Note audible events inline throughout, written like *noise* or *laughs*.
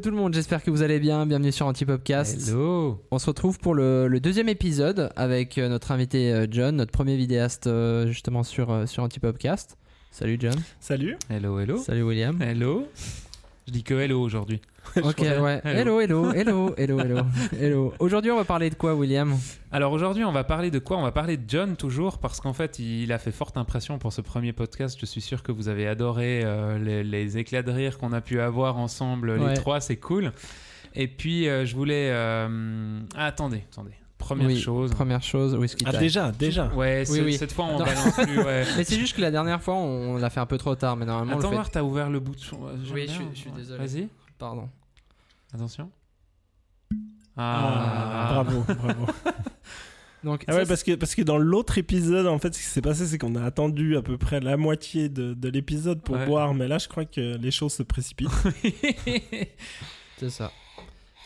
Hello tout le monde, j'espère que vous allez bien. Bienvenue sur Antipopcast. Hello On se retrouve pour le, le deuxième épisode avec euh, notre invité euh, John, notre premier vidéaste euh, justement sur, sur Antipopcast. Salut John. Salut. Hello, hello. Salut William. Hello. Je dis que hello aujourd'hui. *laughs* Ok, ouais. Hello, hello, hello, hello, hello. hello. Aujourd'hui, on va parler de quoi, William? Alors aujourd'hui, on va parler de quoi? On va parler de John toujours parce qu'en fait, il a fait forte impression pour ce premier podcast. Je suis sûr que vous avez adoré euh, les, les éclats de rire qu'on a pu avoir ensemble, Ouais. les trois, c'est cool. Et puis, euh, je voulais... euh, ah, attendez, attendez. Première Oui, chose. Première chose, whisky Ah time. déjà, déjà. Ouais, Oui, ce- oui. cette fois, on Non. balance plus. Ouais. *laughs* Mais c'est juste que la dernière fois, on l'a fait un peu trop tard, mais normalement, on Attends le fait... t'as ouvert le bouton. Oui, je suis- je suis Ouais. désolé. Vas-y, Pardon. attention. Ah, bravo, bravo. *laughs* Donc, Ah ça, ouais, parce que, parce que dans l'autre épisode, en fait, ce qui s'est passé, c'est qu'on a attendu à peu près la moitié de, de l'épisode pour Ouais. boire, mais là, je crois que les choses se précipitent. *laughs* *laughs* c'est ça.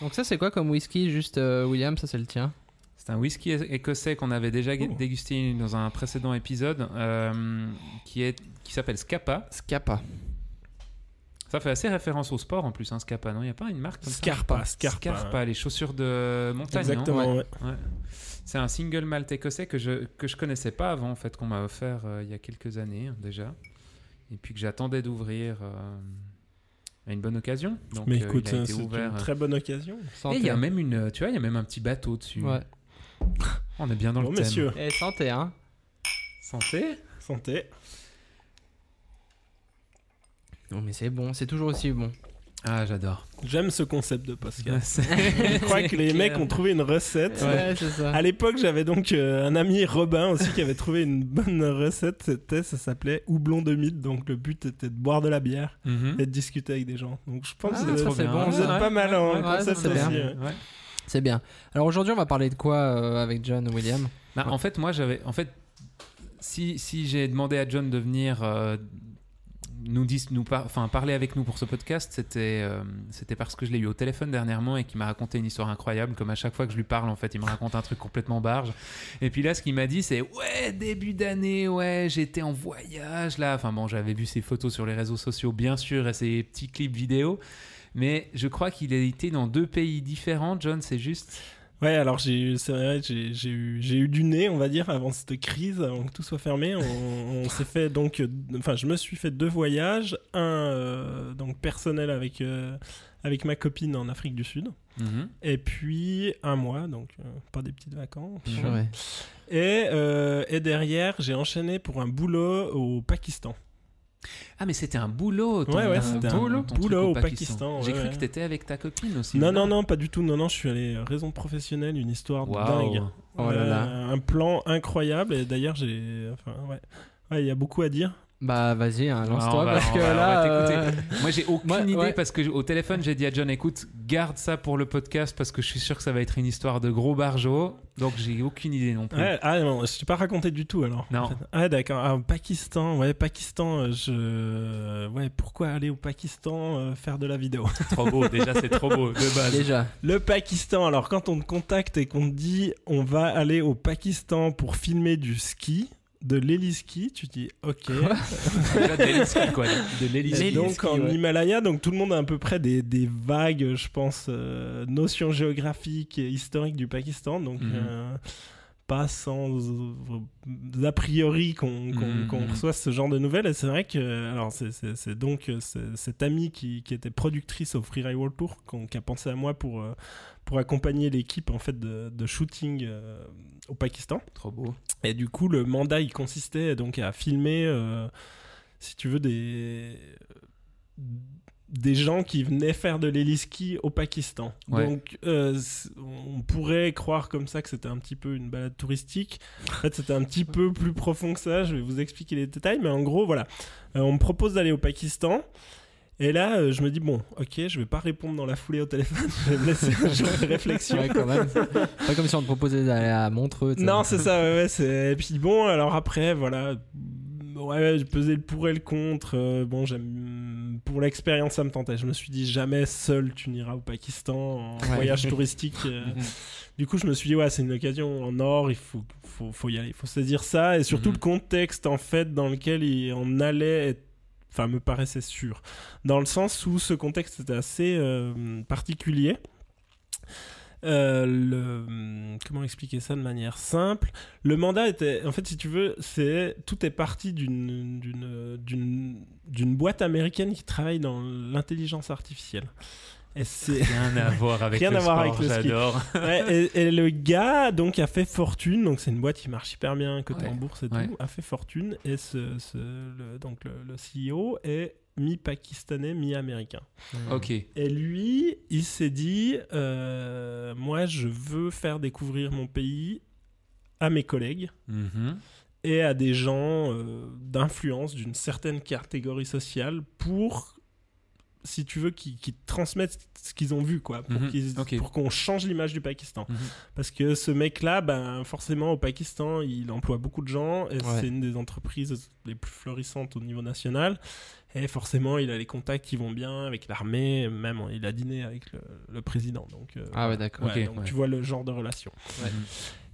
Donc ça, c'est quoi comme whisky Juste, euh, William, ça c'est le tien. C'est un whisky écossais qu'on avait déjà Oh. dégusté dans un précédent épisode euh, qui est qui s'appelle Scapa. Scapa. Ça fait assez référence au sport en plus, hein, Scapa, non? Il n'y a pas une marque comme ça? Scarpa, Scarpa. Scarpa, les chaussures de montagne. Exactement, ouais. Ouais. C'est un single malt écossais que je que je connaissais pas avant en fait qu'on m'a offert euh, il y a quelques années hein, déjà et puis que j'attendais d'ouvrir euh, à une bonne occasion. Donc Mais euh, écoute, hein, c'est une très bonne occasion. Et il y a même une tu vois il y a même un petit bateau dessus. Ouais. On est bien dans Bon, le thème. messieurs, Et santé, hein Santé. santé. Non, mais c'est bon, c'est toujours aussi bon. Ah j'adore. J'aime ce concept de podcast. Je crois que les clair. *laughs* mecs ont trouvé une recette. Ouais, c'est ça. À l'époque, j'avais donc euh, un ami Robin aussi qui avait trouvé une bonne recette. C'était, ça s'appelait houblon de mythe. Donc le but était de boire de la bière Mhm. et de discuter avec des gens. Donc je pense Ah, que c'est êtes- bon, vous êtes pas mal en ouais, concept ça, c'est aussi. bien. C'est. Alors aujourd'hui, on va parler de quoi euh, avec John William? Bah, En fait, moi, j'avais. En fait, si, si j'ai demandé à John de venir euh, nous, dis, nous par- enfin, parler avec nous pour ce podcast, c'était euh, c'était parce que je l'ai eu au téléphone dernièrement et qu'il m'a raconté une histoire incroyable. Comme à chaque fois que je lui parle, en fait, il me raconte un truc complètement barge. Et puis là, ce qu'il m'a dit, c'est Ouais, début d'année, ouais, j'étais en voyage là. Enfin bon, j'avais vu ses photos sur les réseaux sociaux, bien sûr, et ses petits clips vidéo. Mais je crois qu'il a été dans deux pays différents, John, c'est juste? Ouais, alors j'ai eu- c'est vrai, j'ai j'ai eu, j'ai eu du nez, on va dire, avant cette crise, avant que tout soit fermé. On, on *laughs* s'est fait donc, euh, enfin, je me suis fait deux voyages, un euh, donc personnel avec euh, avec ma copine en Afrique du Sud, Mhm. et puis un mois, donc euh, pas des petites vacances. Et et derrière, j'ai enchaîné pour un boulot au Pakistan. Ah, mais c'était un boulot. ton- Ouais, ouais, c'était un boulot au Pakistan, J'ai ouais, cru que t'étais avec ta copine aussi. Non, non, non, pas du tout. Non, non, je suis allé raison professionnelle, une histoire dingue. Oh là là. Euh, un plan incroyable. Et d'ailleurs, j'ai. Enfin, ouais. Ouais, il y a beaucoup à dire. Bah vas-y, hein, lance-toi va- parce que va- on là... euh, Moi, j'ai aucune *laughs* Moi, idée ouais. parce que au téléphone, j'ai dit à John, écoute, garde ça pour le podcast parce que je suis sûr que ça va être une histoire de gros barjots. Donc, j'ai aucune idée non plus. Ouais, ah non, je t'ai pas raconté du tout alors. Non. en fait. Ah d'accord. Ah, Pakistan, ouais, Pakistan. euh, Je. Ouais, pourquoi aller au Pakistan euh, faire de la vidéo? *laughs* Trop beau. Déjà, c'est trop beau de base. Déjà. Le Pakistan. Alors, quand on te contacte et qu'on te dit on va aller au Pakistan pour filmer du ski, de l'héliski, tu dis ok. *laughs* De l'héliski, quoi. De donc en ouais. Himalaya, donc tout le monde a à peu près des, des vagues, je pense, euh, notions géographiques et historiques du Pakistan. Donc Mhm. euh, pas sans a priori qu'on qu'on- Mhm, mhm. reçoit ce genre de nouvelles. Et c'est vrai que alors c'est- donc euh, cette amie qui, qui était productrice au Freeride World Tour qui a pensé à moi pour euh, pour accompagner l'équipe en fait de, de shooting euh, au Pakistan. Trop beau. Et du coup, le mandat, il consistait donc à filmer, euh, si tu veux, des des gens qui venaient faire de l'héliski au Pakistan. Ouais. Donc, euh, on pourrait croire comme ça que c'était un petit peu une balade touristique. En fait, c'était un petit peu plus profond que ça. Je vais vous expliquer les détails, mais en gros, voilà. Euh, on me propose d'aller au Pakistan. Et là, euh, je me dis, bon, ok, je vais pas répondre dans la foulée au téléphone. *laughs* je vais me laisser un jour de réflexion. Ouais, quand même. Pas comme si on te proposait d'aller à Montreux. Non, c'est ça, ouais. Et puis bon, alors après, voilà. Ouais, j'ai pesé le pour et le contre. euh, bon, j'aime. Pour l'expérience, ça me tentait. Je me suis dit, jamais seul tu n'iras au Pakistan en Ouais. voyage touristique. euh. *laughs* Du coup, je me suis dit, ouais, c'est une occasion en or, il faut, faut, faut y aller. Il faut saisir ça. Et surtout Mhm. le contexte, en fait, dans lequel il- on allait être enfin me paraissait sûr, dans le sens où ce contexte était assez euh, particulier. Euh, le, comment expliquer ça de manière simple? Le mandat était, en fait, si tu veux, c'est tout est parti d'une boîte américaine qui travaille dans l'intelligence artificielle. Et c'est Rien à voir avec Rien le à voir sport, avec j'adore. Ouais, et, et le gars donc a fait fortune, donc c'est une boîte qui marche hyper bien côté Ouais, en bourse et ouais. tout, a fait fortune et ce, ce- le, donc le, le CEO est mi-pakistanais, mi-américain. Ok. Et lui, il s'est dit, euh, moi je veux faire découvrir mon pays à mes collègues Mhm. et à des gens euh, d'influence d'une certaine catégorie sociale pour, si tu veux, qu'ils qu'ils transmettent ce qu'ils ont vu, quoi, pour Mhm, qu'on change l'image du Pakistan. Mhm. Parce que ce mec-là, ben, forcément, au Pakistan, il emploie beaucoup de gens et Ouais. c'est une des entreprises les plus florissantes au niveau national. Et forcément, il a les contacts qui vont bien avec l'armée, même il a dîné avec le, le président. Donc, euh, Ah ouais, d'accord. ouais, donc ouais. tu vois le genre de relation. Ouais.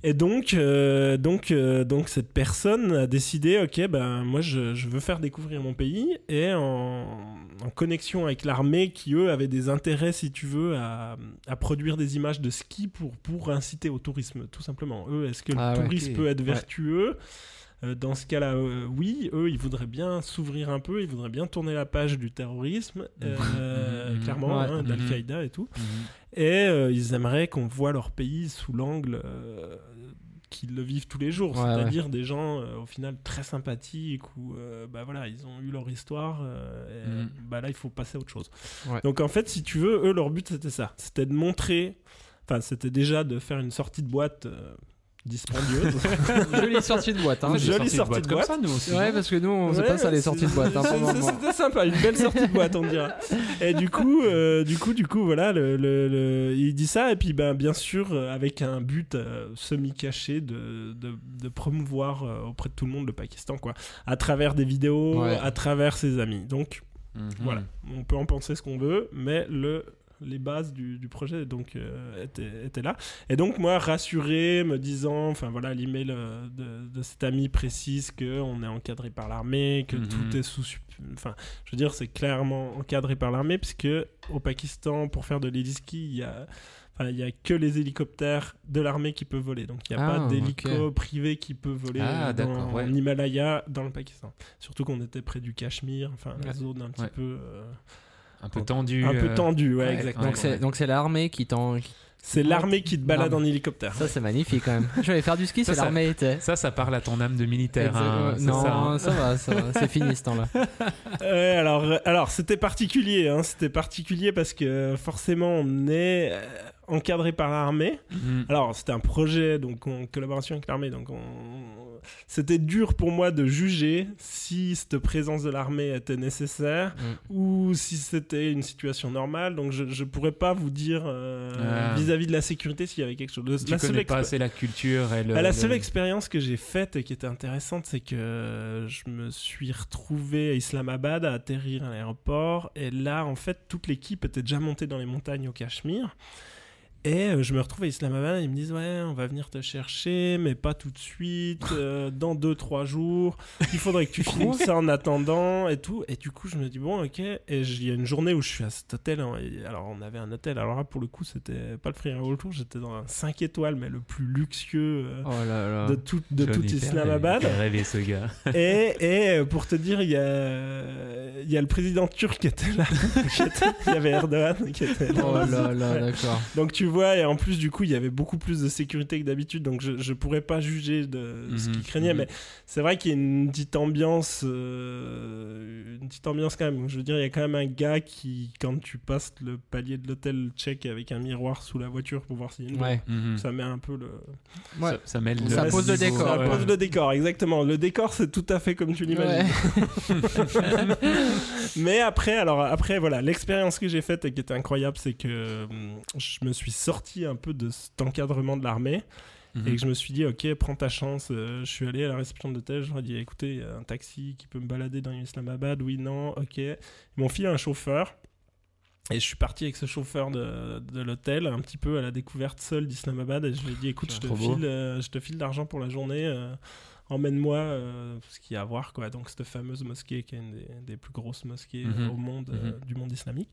Et donc, euh, donc, euh, donc cette personne a décidé, ok, ben moi je, je veux faire découvrir mon pays. Et en, en connexion avec l'armée qui eux avaient des intérêts, si tu veux, à, à produire des images de ski pour pour inciter au tourisme, tout simplement. Eux, est-ce que Ah le ouais, tourisme peut être vertueux? Dans ce cas-là, euh, oui, eux, ils voudraient bien s'ouvrir un peu, ils voudraient bien tourner la page du terrorisme, *laughs* euh, Mhm, mhm, clairement, ouais. hein, Mhm. d'Al-Qaïda et tout. Mhm. Et euh, ils aimeraient qu'on voit leur pays sous l'angle euh, qu'ils le vivent tous les jours, Ouais, c'est-à-dire des gens euh, au final très sympathiques où euh, bah voilà ils ont eu leur histoire euh, et, Mhm. bah là il faut passer à autre chose. Ouais. Donc en fait si tu veux eux leur but c'était ça, c'était de montrer, enfin c'était déjà de faire une sortie de boîte euh, dispendieuse. *laughs* Jolie sortie de boîte. Hein. Jolie sortie de comme boîte. ça, nous aussi. Ouais, parce que nous, on sait Ouais, pas ça, les sorties de boîte. Hein. *laughs* C'était sympa, une belle sortie de boîte, on dira. Et du coup, euh, du coup, du coup, voilà, le, le- le- il dit ça, et puis ben, bien sûr, euh, avec un but euh, semi-caché de, de, de promouvoir euh, auprès de tout le monde le Pakistan, quoi, à travers des vidéos, Ouais. à travers ses amis. Donc Mhm. voilà, on peut en penser ce qu'on veut, mais le les bases du, du projet donc euh, étaient, étaient là et donc moi rassuré me disant enfin voilà l'email euh, de, de cet ami précise que on est encadré par l'armée que Mhm. tout est sous enfin je veux dire c'est clairement encadré par l'armée puisque au Pakistan pour faire de l'héliski il y a il y a que les hélicoptères de l'armée qui peuvent voler. Donc, il n'y a Ah, pas d'hélico ok. privé qui peut voler Ah, dans, ouais. en Himalaya, dans le Pakistan. Surtout qu'on était près du Cachemire, enfin, la zone un petit Ouais. peu... euh, Un peu tendu. un peu euh, tendu, ouais, ouais, exactement. Donc c'est donc c'est l'armée qui t'en. C'est l'armée qui te balade en hélicoptère. Ça c'est magnifique quand même. *laughs* Je vais faire du ski, Ça, c'est l'armée était. Ça, ça parle à ton âme de militaire. hein, non, ça, hein. ça, va, ça va, c'est fini ce temps-là. *laughs* Ouais, alors, euh, alors c'était particulier, hein, c'était particulier parce que forcément on est euh, encadré par l'armée. Mhm. Alors c'était un projet donc en collaboration avec l'armée, donc on- c'était dur pour moi de juger si cette présence de l'armée était nécessaire Mm. ou si c'était une situation normale. Donc je je pourrais pas vous dire euh, Ah. vis-à-vis de la sécurité s'il y avait quelque chose. Le- Tu la seule connais pas expé- assez la culture et le. Bah, la le- seule expérience que j'ai faite et qui était intéressante, c'est que je me suis retrouvé à Islamabad à atterrir à l'aéroport. Et là, en fait, toute l'équipe était déjà montée dans les montagnes au Cachemire. Et euh, je me retrouve à Islamabad, ils me disent ouais on va venir te chercher mais pas tout de suite, *laughs* euh, dans 2-3 jours, il faudrait que tu *laughs* finisses ça en attendant et tout. Et du coup je me dis bon ok, et il y a une journée où je suis à cet hôtel, hein, et alors on avait un hôtel, alors là pour le coup c'était pas le Free Tour, j'étais dans un 5 étoiles mais le plus luxueux euh, Oh là là. de tout, de Johnny tout Islamabad. rêver ce gars. *laughs* et, et pour te dire, il y a, il y a le président turc qui était là. Il y avait Erdogan qui était là. Oh là là, d'accord. Donc tu vois, et en plus du coup, il y avait beaucoup plus de sécurité que d'habitude, donc je, je pourrais pas juger de ce Mhm, qu'il craignait, mhm. mais c'est vrai qu'il y a une petite ambiance, euh, une petite ambiance quand même. Je veux dire, il y a quand même un gars qui, quand tu passes le palier de l'hôtel, check avec un miroir sous la voiture pour voir s'il y a une bombe. Ouais. Mhm. Ça met un peu le. Ouais. Ça, ça Ça pose le décor, Ça ouais. pose le décor, exactement. Le décor, c'est tout à fait comme tu l'imagines. Ouais. *laughs* Mais après, alors après, voilà, l'expérience que j'ai faite et qui était incroyable, c'est que hum, je me suis sorti un peu de cet encadrement de l'armée Mhm. et que je me suis dit, ok, prends ta chance. Euh, je suis allé à la réception de leur ai dit, écoutez, y a un taxi qui peut me balader dans Islamabad, oui, non, ok. Ils m'ont filé un chauffeur. Et je suis parti avec ce chauffeur de, de l'hôtel, un petit peu à la découverte seule d'Islamabad. Et je lui ai dit, écoute, je te, file, euh, je te file l'argent pour la journée. euh, emmène-moi euh, ce qu'il y a à voir quoi. Donc cette fameuse mosquée qui est une des, des plus grosses mosquées Mhm. au monde, Mhm. du monde islamique.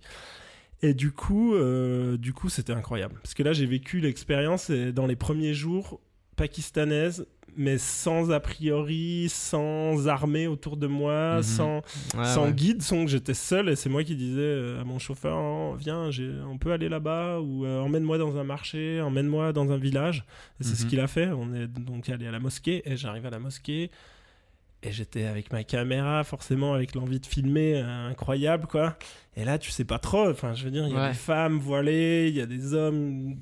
Et du coup, euh, du coup, c'était incroyable parce que là, j'ai vécu l'expérience dans les premiers jours pakistanaise, mais sans a priori, sans armée autour de moi, Mhm. sans Ouais, sans ouais. guide, sans que j'étais seul et c'est moi qui disais euh, à mon chauffeur Oh, viens on peut aller là-bas ou euh, emmène-moi dans un marché emmène-moi dans un village et c'est ce Mhm. qu'il a fait on est donc allé à la mosquée et j'arrive à la mosquée et j'étais avec ma caméra forcément avec l'envie de filmer euh, incroyable quoi et là tu sais pas trop enfin je veux dire il y a Ouais. des femmes voilées il y a des hommes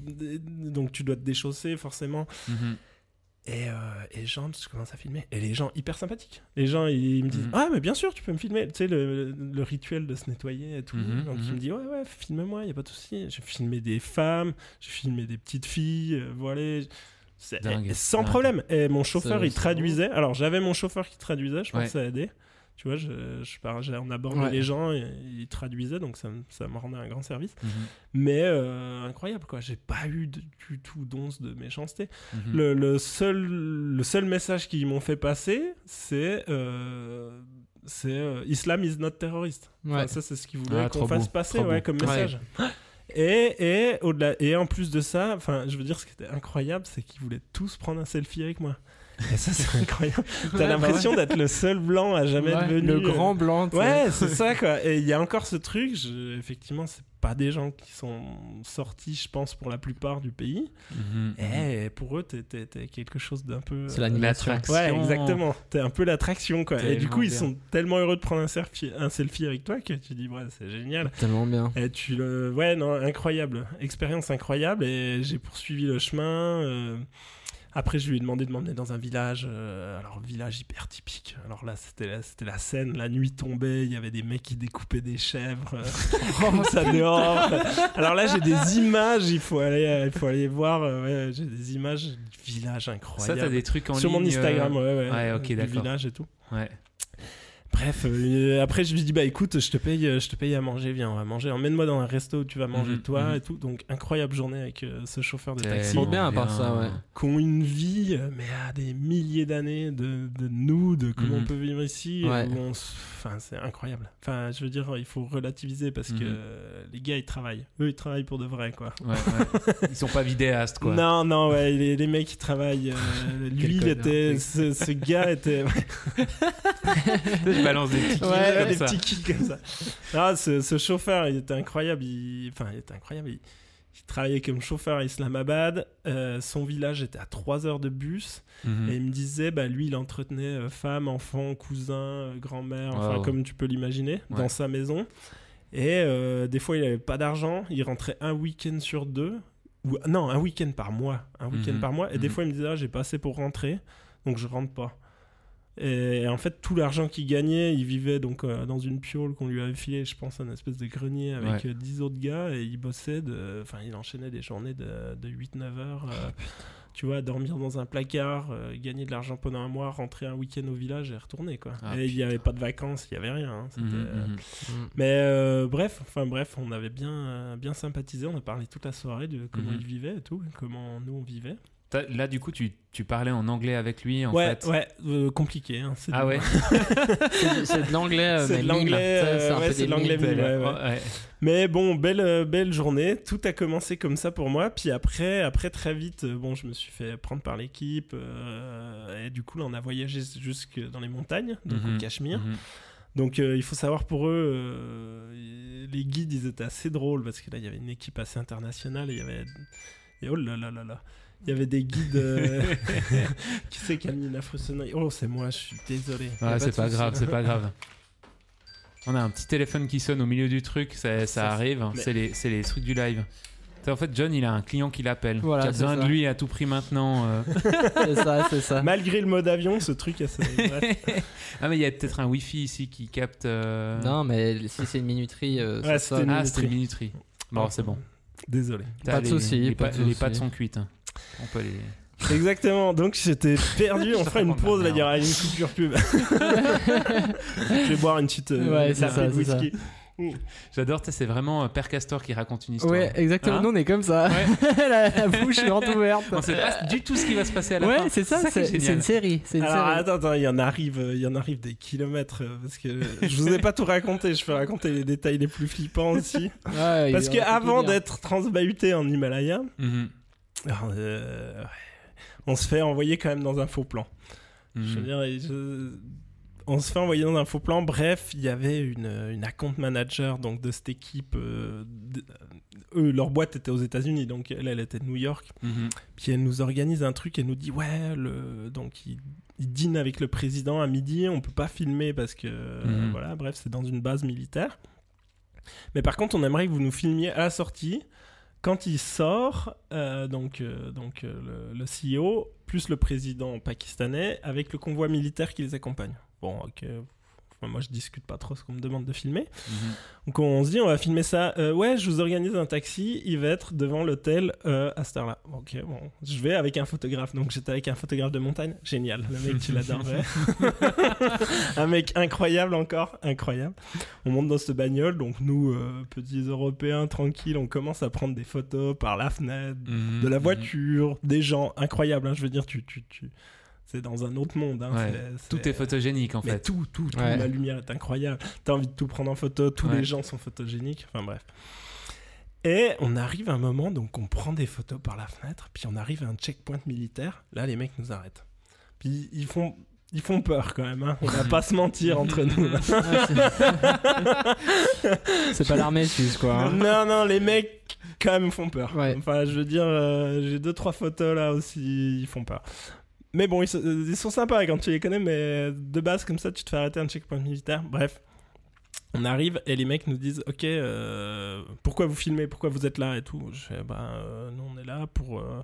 donc tu dois te déchausser forcément Mhm. et, euh, et gens, je commence à filmer. Et les gens, hyper sympathiques. Les gens, ils, me disent Mhm. Ah, mais bien sûr, tu peux me filmer. Tu sais, le, le rituel de se nettoyer et tout. Mhm, Donc, il mhm. me dit Ouais, ouais, filme-moi, il n'y a pas de souci. J'ai filmé des femmes, j'ai filmé des petites filles, euh, voilà. Dingue, et sans dingue. problème. Et mon chauffeur, il traduisait. Alors, j'avais mon chauffeur qui traduisait, je pense Ouais. que ça a aidé. Tu vois, je, je par- on abordait Ouais. les gens et il traduisait, donc ça, me- ça me rendait un grand service. Mhm. Mais euh, incroyable, quoi. J'ai pas eu de- du tout d'once de méchanceté. Mhm. Le, le seul, le seul message qu'ils m'ont fait passer, c'est euh, c'est euh, Islam is not terrorist. Enfin, Ouais. ça, c'est ce qu'ils voulaient Ah, qu'on trop fasse beau, passer ouais, comme message. *laughs* Et, et, au-delà, et en plus de ça, enfin, je veux dire, ce qui était incroyable, c'est qu'ils voulaient tous prendre un selfie avec moi. Et ça, c'est incroyable. *laughs* T'as l'impression d'être le seul blanc à jamais bah ouais. devenu. Le euh, grand blanc. Ouais, c'est ça quoi. Et il y a encore ce truc, je- effectivement, c'est pas des gens qui sont sortis, je pense, pour la plupart du pays. Mhm. Et pour eux, t'es, quelque chose d'un peu. C'est euh, l'animation. l'attraction. Ouais, exactement. T'es un peu l'attraction quoi. Et du coup, ils sont tellement heureux de prendre un selfie, un selfie avec toi que tu dis, ouais, c'est génial. Tellement bien. Et tu le. Ouais, non, incroyable. Expérience incroyable. Et j'ai poursuivi le chemin. euh, Après, je lui ai demandé de m'emmener dans un village. euh, Alors, village hyper typique. Alors là, c'était la, c'était la scène. La nuit tombait. Il y avait des mecs qui découpaient des chèvres. euh, *laughs* ça dehors. Alors là, j'ai des images. Il faut aller, euh, il faut aller voir. euh, ouais, j'ai des images du village Ça, incroyable. t'as des trucs en Sur mon Instagram, euh, ouais, ouais. ouais, ok, du d'accord. village et tout. Ouais. Bref, euh, après je lui dis bah écoute, je te paye, je te paye à manger, viens, on va manger. Emmène-moi dans un resto où tu vas manger Mhm, toi mhm. et tout. Donc incroyable journée avec euh, ce chauffeur de Tellement taxi. Trop bien à part ça, ouais. Qui ont une vie, euh, mais à des milliers d'années de, de nous, de comment Mhm. on peut vivre ici. Ouais. où on s- Enfin, c'est incroyable. Enfin, je veux dire, il faut relativiser parce que Mhm. les gars ils travaillent. Eux ils travaillent pour de vrai quoi. Ouais, ouais. *laughs* Ils sont pas vidéastes, quoi. Non, non, ouais, les, les mecs qui travaillent. euh, *laughs* lui, il était. Ce, ce gars était. *laughs* Balance des petits Ouais, comme des ça. petits kicks comme ça. Ce, ce chauffeur, il était incroyable. Il... Enfin, il était incroyable. Il, il travaillait comme chauffeur à Islamabad. Euh, son village était à 3 heures de bus. Mhm. Et il me disait, bah, lui, il entretenait euh, femme, enfant, cousin, euh, grand-mère, enfin, comme tu peux l'imaginer, Ouais. dans sa maison. Et euh, des fois, il avait pas d'argent. Il rentrait un week-end sur deux. Ou, non, un week-end par mois. Un week-end Mhm. par mois. Et des Mhm. fois, il me disait, ah, j'ai pas assez pour rentrer. Donc, je rentre pas. Et en fait, tout l'argent qu'il gagnait, il vivait donc euh, dans une piole qu'on lui avait filé, je pense, un espèce de grenier avec Ouais. euh, 10 autres gars. Et il bossait, enfin, il enchaînait des journées de, de 8-9 heures. euh, tu vois, dormir dans un placard, euh, gagner de l'argent pendant un mois, rentrer un week-end au village et retourner, quoi. Ah, et il n'y avait pas de vacances, il n'y avait rien. hein, Mhm, euh, mhm. Mm. Mais euh, bref, enfin bref, on avait bien, euh, bien sympathisé, on a parlé toute la soirée de comment Mhm. il vivait et tout, et comment nous on vivait. Là, du coup, tu, tu parlais en anglais avec lui, en ouais, fait. ouais, euh, compliqué. Hein, c'est Ah du- ouais *laughs* C'est de l'anglais, euh, C'est mais de l'anglais, C'est euh, un ouais, peu c'est de l'anglais mimes. mime, ouais, ouais. Ouais. Mais bon, belle, euh, belle journée. Tout a commencé comme ça pour moi. Puis après, après très vite, bon, je me suis fait prendre par l'équipe. euh, et du coup, là, on a voyagé jusque dans les montagnes, donc Mhm. au Cachemire. Mhm. Donc euh, il faut savoir pour eux, euh, les guides, ils étaient assez drôles parce que là, il y avait une équipe assez internationale. Et il y avait. Et oh là là là là. Il y avait des guides. euh, *laughs* qui c'est qui a mis une affreuse sonnerie Oh, c'est moi, je suis désolé. Ouais, de c'est pas grave, c'est pas grave. *laughs* On a un petit téléphone qui sonne au milieu du truc, ça, ça Ça, arrive, mais- c'est les, c'est les trucs du live. C'est En fait, John, il a un client qui l'appelle, Voilà, qui a c'est besoin de lui à tout prix maintenant. euh. *laughs* C'est ça, c'est ça. Malgré le mode avion, ce truc, a sonné. Bref. ah, mais il y a peut-être un Wi-Fi ici qui capte. euh, Non, mais si c'est une minuterie, euh, Ouais, c'était sonne. une- Ah, une minuterie. Bon, c'est bon. Désolé. Pas de les- souci, Les, pas pa- de les souci. pattes sont cuites. hein. On peut les. Exactement, donc j'étais *laughs* perdu. On fera une pause, là, il y aura une coupure pub. *laughs* je vais boire une petite euh, Ouais, c'est tapée ça, de c'est ça. whisky. J'adore, tu sais, c'est vraiment euh, Père Castor qui raconte une histoire. Ouais, exactement. Hein Nous, on est comme ça. Ouais. *laughs* la, la bouche grande ouverte. On sait pas du tout ce qui va se passer à la fin. Ouais, c'est ça. est C'est une série. C'est une Alors série. attends, attends, il y en arrive, euh, il y en arrive des kilomètres euh, parce que je vous ai pas tout raconté. Je peux raconter les détails les plus flippants aussi. Ouais, parce que avant d'être transbahuté en Himalaya, Mhm. Euh, on se fait envoyer quand même dans un faux plan. Je veux Mhm. dire, et je- on se fait envoyer dans un faux plan. Bref, il y avait une, une account manager donc de cette équipe. euh, de- eux, leur boîte était aux États-Unis, donc elle, elle était de New York. Mhm. Puis elle nous organise un truc, elle nous dit ouais, le... donc il, il dîne avec le président à midi, on peut pas filmer parce que euh, Mhm. voilà, bref, c'est dans une base militaire. Mais par contre, on aimerait que vous nous filmiez à la sortie quand il sort, euh, donc euh, euh, le, le CEO plus le président pakistanais avec le convoi militaire qui les accompagne. Bon, ok. Moi, je discute pas trop ce qu'on me demande de filmer. Mhm. Donc on se dit, on va filmer ça. Euh, ouais, je vous organise un taxi. Il va être devant l'hôtel euh, à cette heure-là. Ok, bon, je vais avec un photographe. Donc j'étais avec un photographe de montagne. Génial, le mec, tu l'adorerais. *laughs* un mec incroyable encore, incroyable. On monte dans cette bagnole. Donc nous, euh, petits Européens, tranquilles, on commence à prendre des photos par la fenêtre, Mhm. de la Mhm. voiture, des gens. Incroyable, hein, je veux dire, tu, tu, tu... c'est dans un autre monde. hein, Ouais. c'est- Tout c'est- est photogénique en mais fait. tout, tout, tout. Ouais. La lumière est incroyable. T'as envie de tout prendre en photo. Tous Ouais. les gens sont photogéniques. Enfin bref. Et on arrive à un moment, donc on prend des photos par la fenêtre. Puis on arrive à un checkpoint militaire. Là, les mecs nous arrêtent. Puis ils font, ils font peur quand même. Hein. On va pas se mentir entre *laughs* nous. c'est- pas l'armée suisse, quoi. hein. non, non, les mecs quand même font peur. Ouais. Enfin, je veux dire, euh, j'ai deux trois photos là aussi, ils font peur. Mais bon, ils, sont- euh, ils sont sympas quand tu les connais, mais de base comme ça, tu te fais arrêter un checkpoint militaire. Bref, on arrive et les mecs nous disent, ok, euh, pourquoi vous filmez, pourquoi vous êtes là et tout? Je fais, bah, euh, nous on est là pour. euh,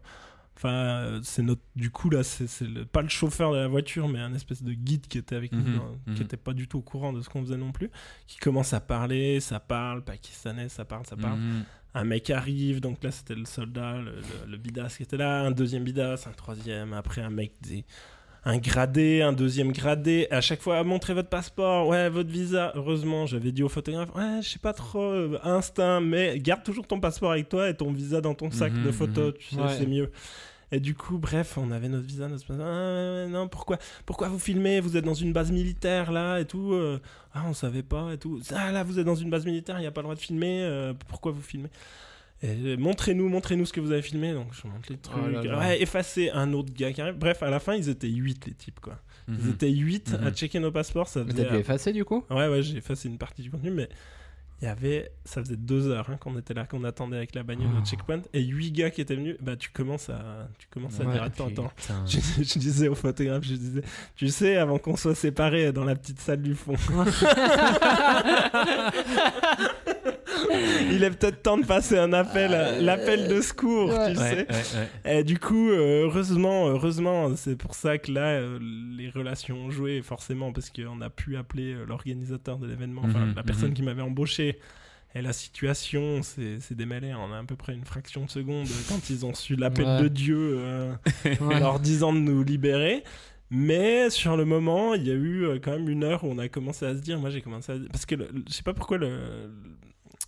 Enfin, euh, c'est notre. Du coup, là, c'est pas le chauffeur de la voiture, mais un espèce de guide qui était avec nous, Mhm, qui mhm. était pas du tout au courant de ce qu'on faisait non plus, qui commence à parler, ça parle, pakistanais, ça parle, ça parle. Mhm. Un mec arrive, donc là c'était le soldat, le, le, le bidas qui était là, un deuxième bidas, un troisième, après un mec des. Un gradé, un deuxième gradé. À chaque fois, montrez votre passeport, ouais, votre visa. Heureusement, j'avais dit au photographe, ouais, je sais pas trop, euh, instinct, mais garde toujours ton passeport avec toi et ton visa dans ton sac Mhm, de photos, mhm. tu sais, Ouais. c'est mieux. Et du coup, bref, on avait notre visa, notre. Ah, non, pourquoi, pourquoi vous filmez? Vous êtes dans une base militaire là et tout. euh, ah, on savait pas et tout. Ah, là, vous êtes dans une base militaire, il n'y a pas le droit de filmer. euh, pourquoi vous filmez? Euh, Montrez-nous, montrez-nous ce que vous avez filmé. Donc, je montre les trucs. Oh là là. Ouais, effacez un autre gars qui arrive. Bref, à la fin, ils étaient 8 les types, quoi. Ils Mhm. étaient 8 à Mhm. checker nos passeports. Ça Mais t'as dû effacer du coup? Ouais, ouais, j'ai effacé une partie du contenu, mais il y avait, ça faisait deux heures hein, qu'on était là, qu'on attendait avec la bagnole au Oh. checkpoint, et huit gars qui étaient venus. Bah, tu commences à, tu commences à Ouais, dire attends, attends. *laughs* Je, je disais au photographe, je disais, tu sais, avant qu'on soit séparés dans la petite salle du fond, *laughs* *laughs* il est peut-être temps de passer un appel, l'appel de secours, Ouais. tu Ouais, sais. ouais, ouais. Et du coup, euh, heureusement, heureusement, c'est pour ça que là, euh, les relations ont joué, forcément, parce qu'on a pu appeler euh, l'organisateur de l'événement, enfin, Mhm, la personne mhm. qui m'avait embauché. Et la situation s'est démêlée en à peu près une fraction de seconde *laughs* quand ils ont su l'appel Ouais. de Dieu euh, *laughs* Ouais. leur disant de nous libérer. Mais sur le moment, il y a eu euh, quand même une heure où on a commencé à se dire, moi j'ai commencé à parce que le- le- je sais pas pourquoi le,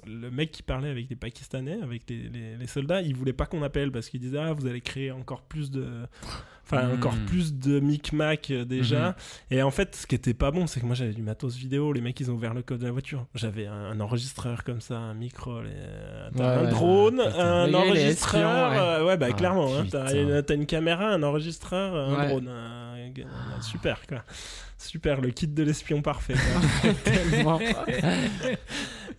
le mec qui parlait avec les Pakistanais, avec les, soldats, il voulait pas qu'on appelle parce qu'il disait ah vous allez créer encore plus de, enfin Mhm. encore plus de micmac euh, déjà. Mhm. Et en fait, ce qui était pas bon, c'est que moi j'avais du matos vidéo. Les mecs ils ont ouvert le code de la voiture. J'avais un, un enregistreur comme ça, un micro, les- euh, Ouais, un ouais. drone, putain. un gars, enregistreur. ouais. euh, ouais, bah Ah, clairement. hein, t'as, une, caméra, un enregistreur, un drone. un- super quoi. Super, le kit de l'espion parfait. *laughs* Tellement.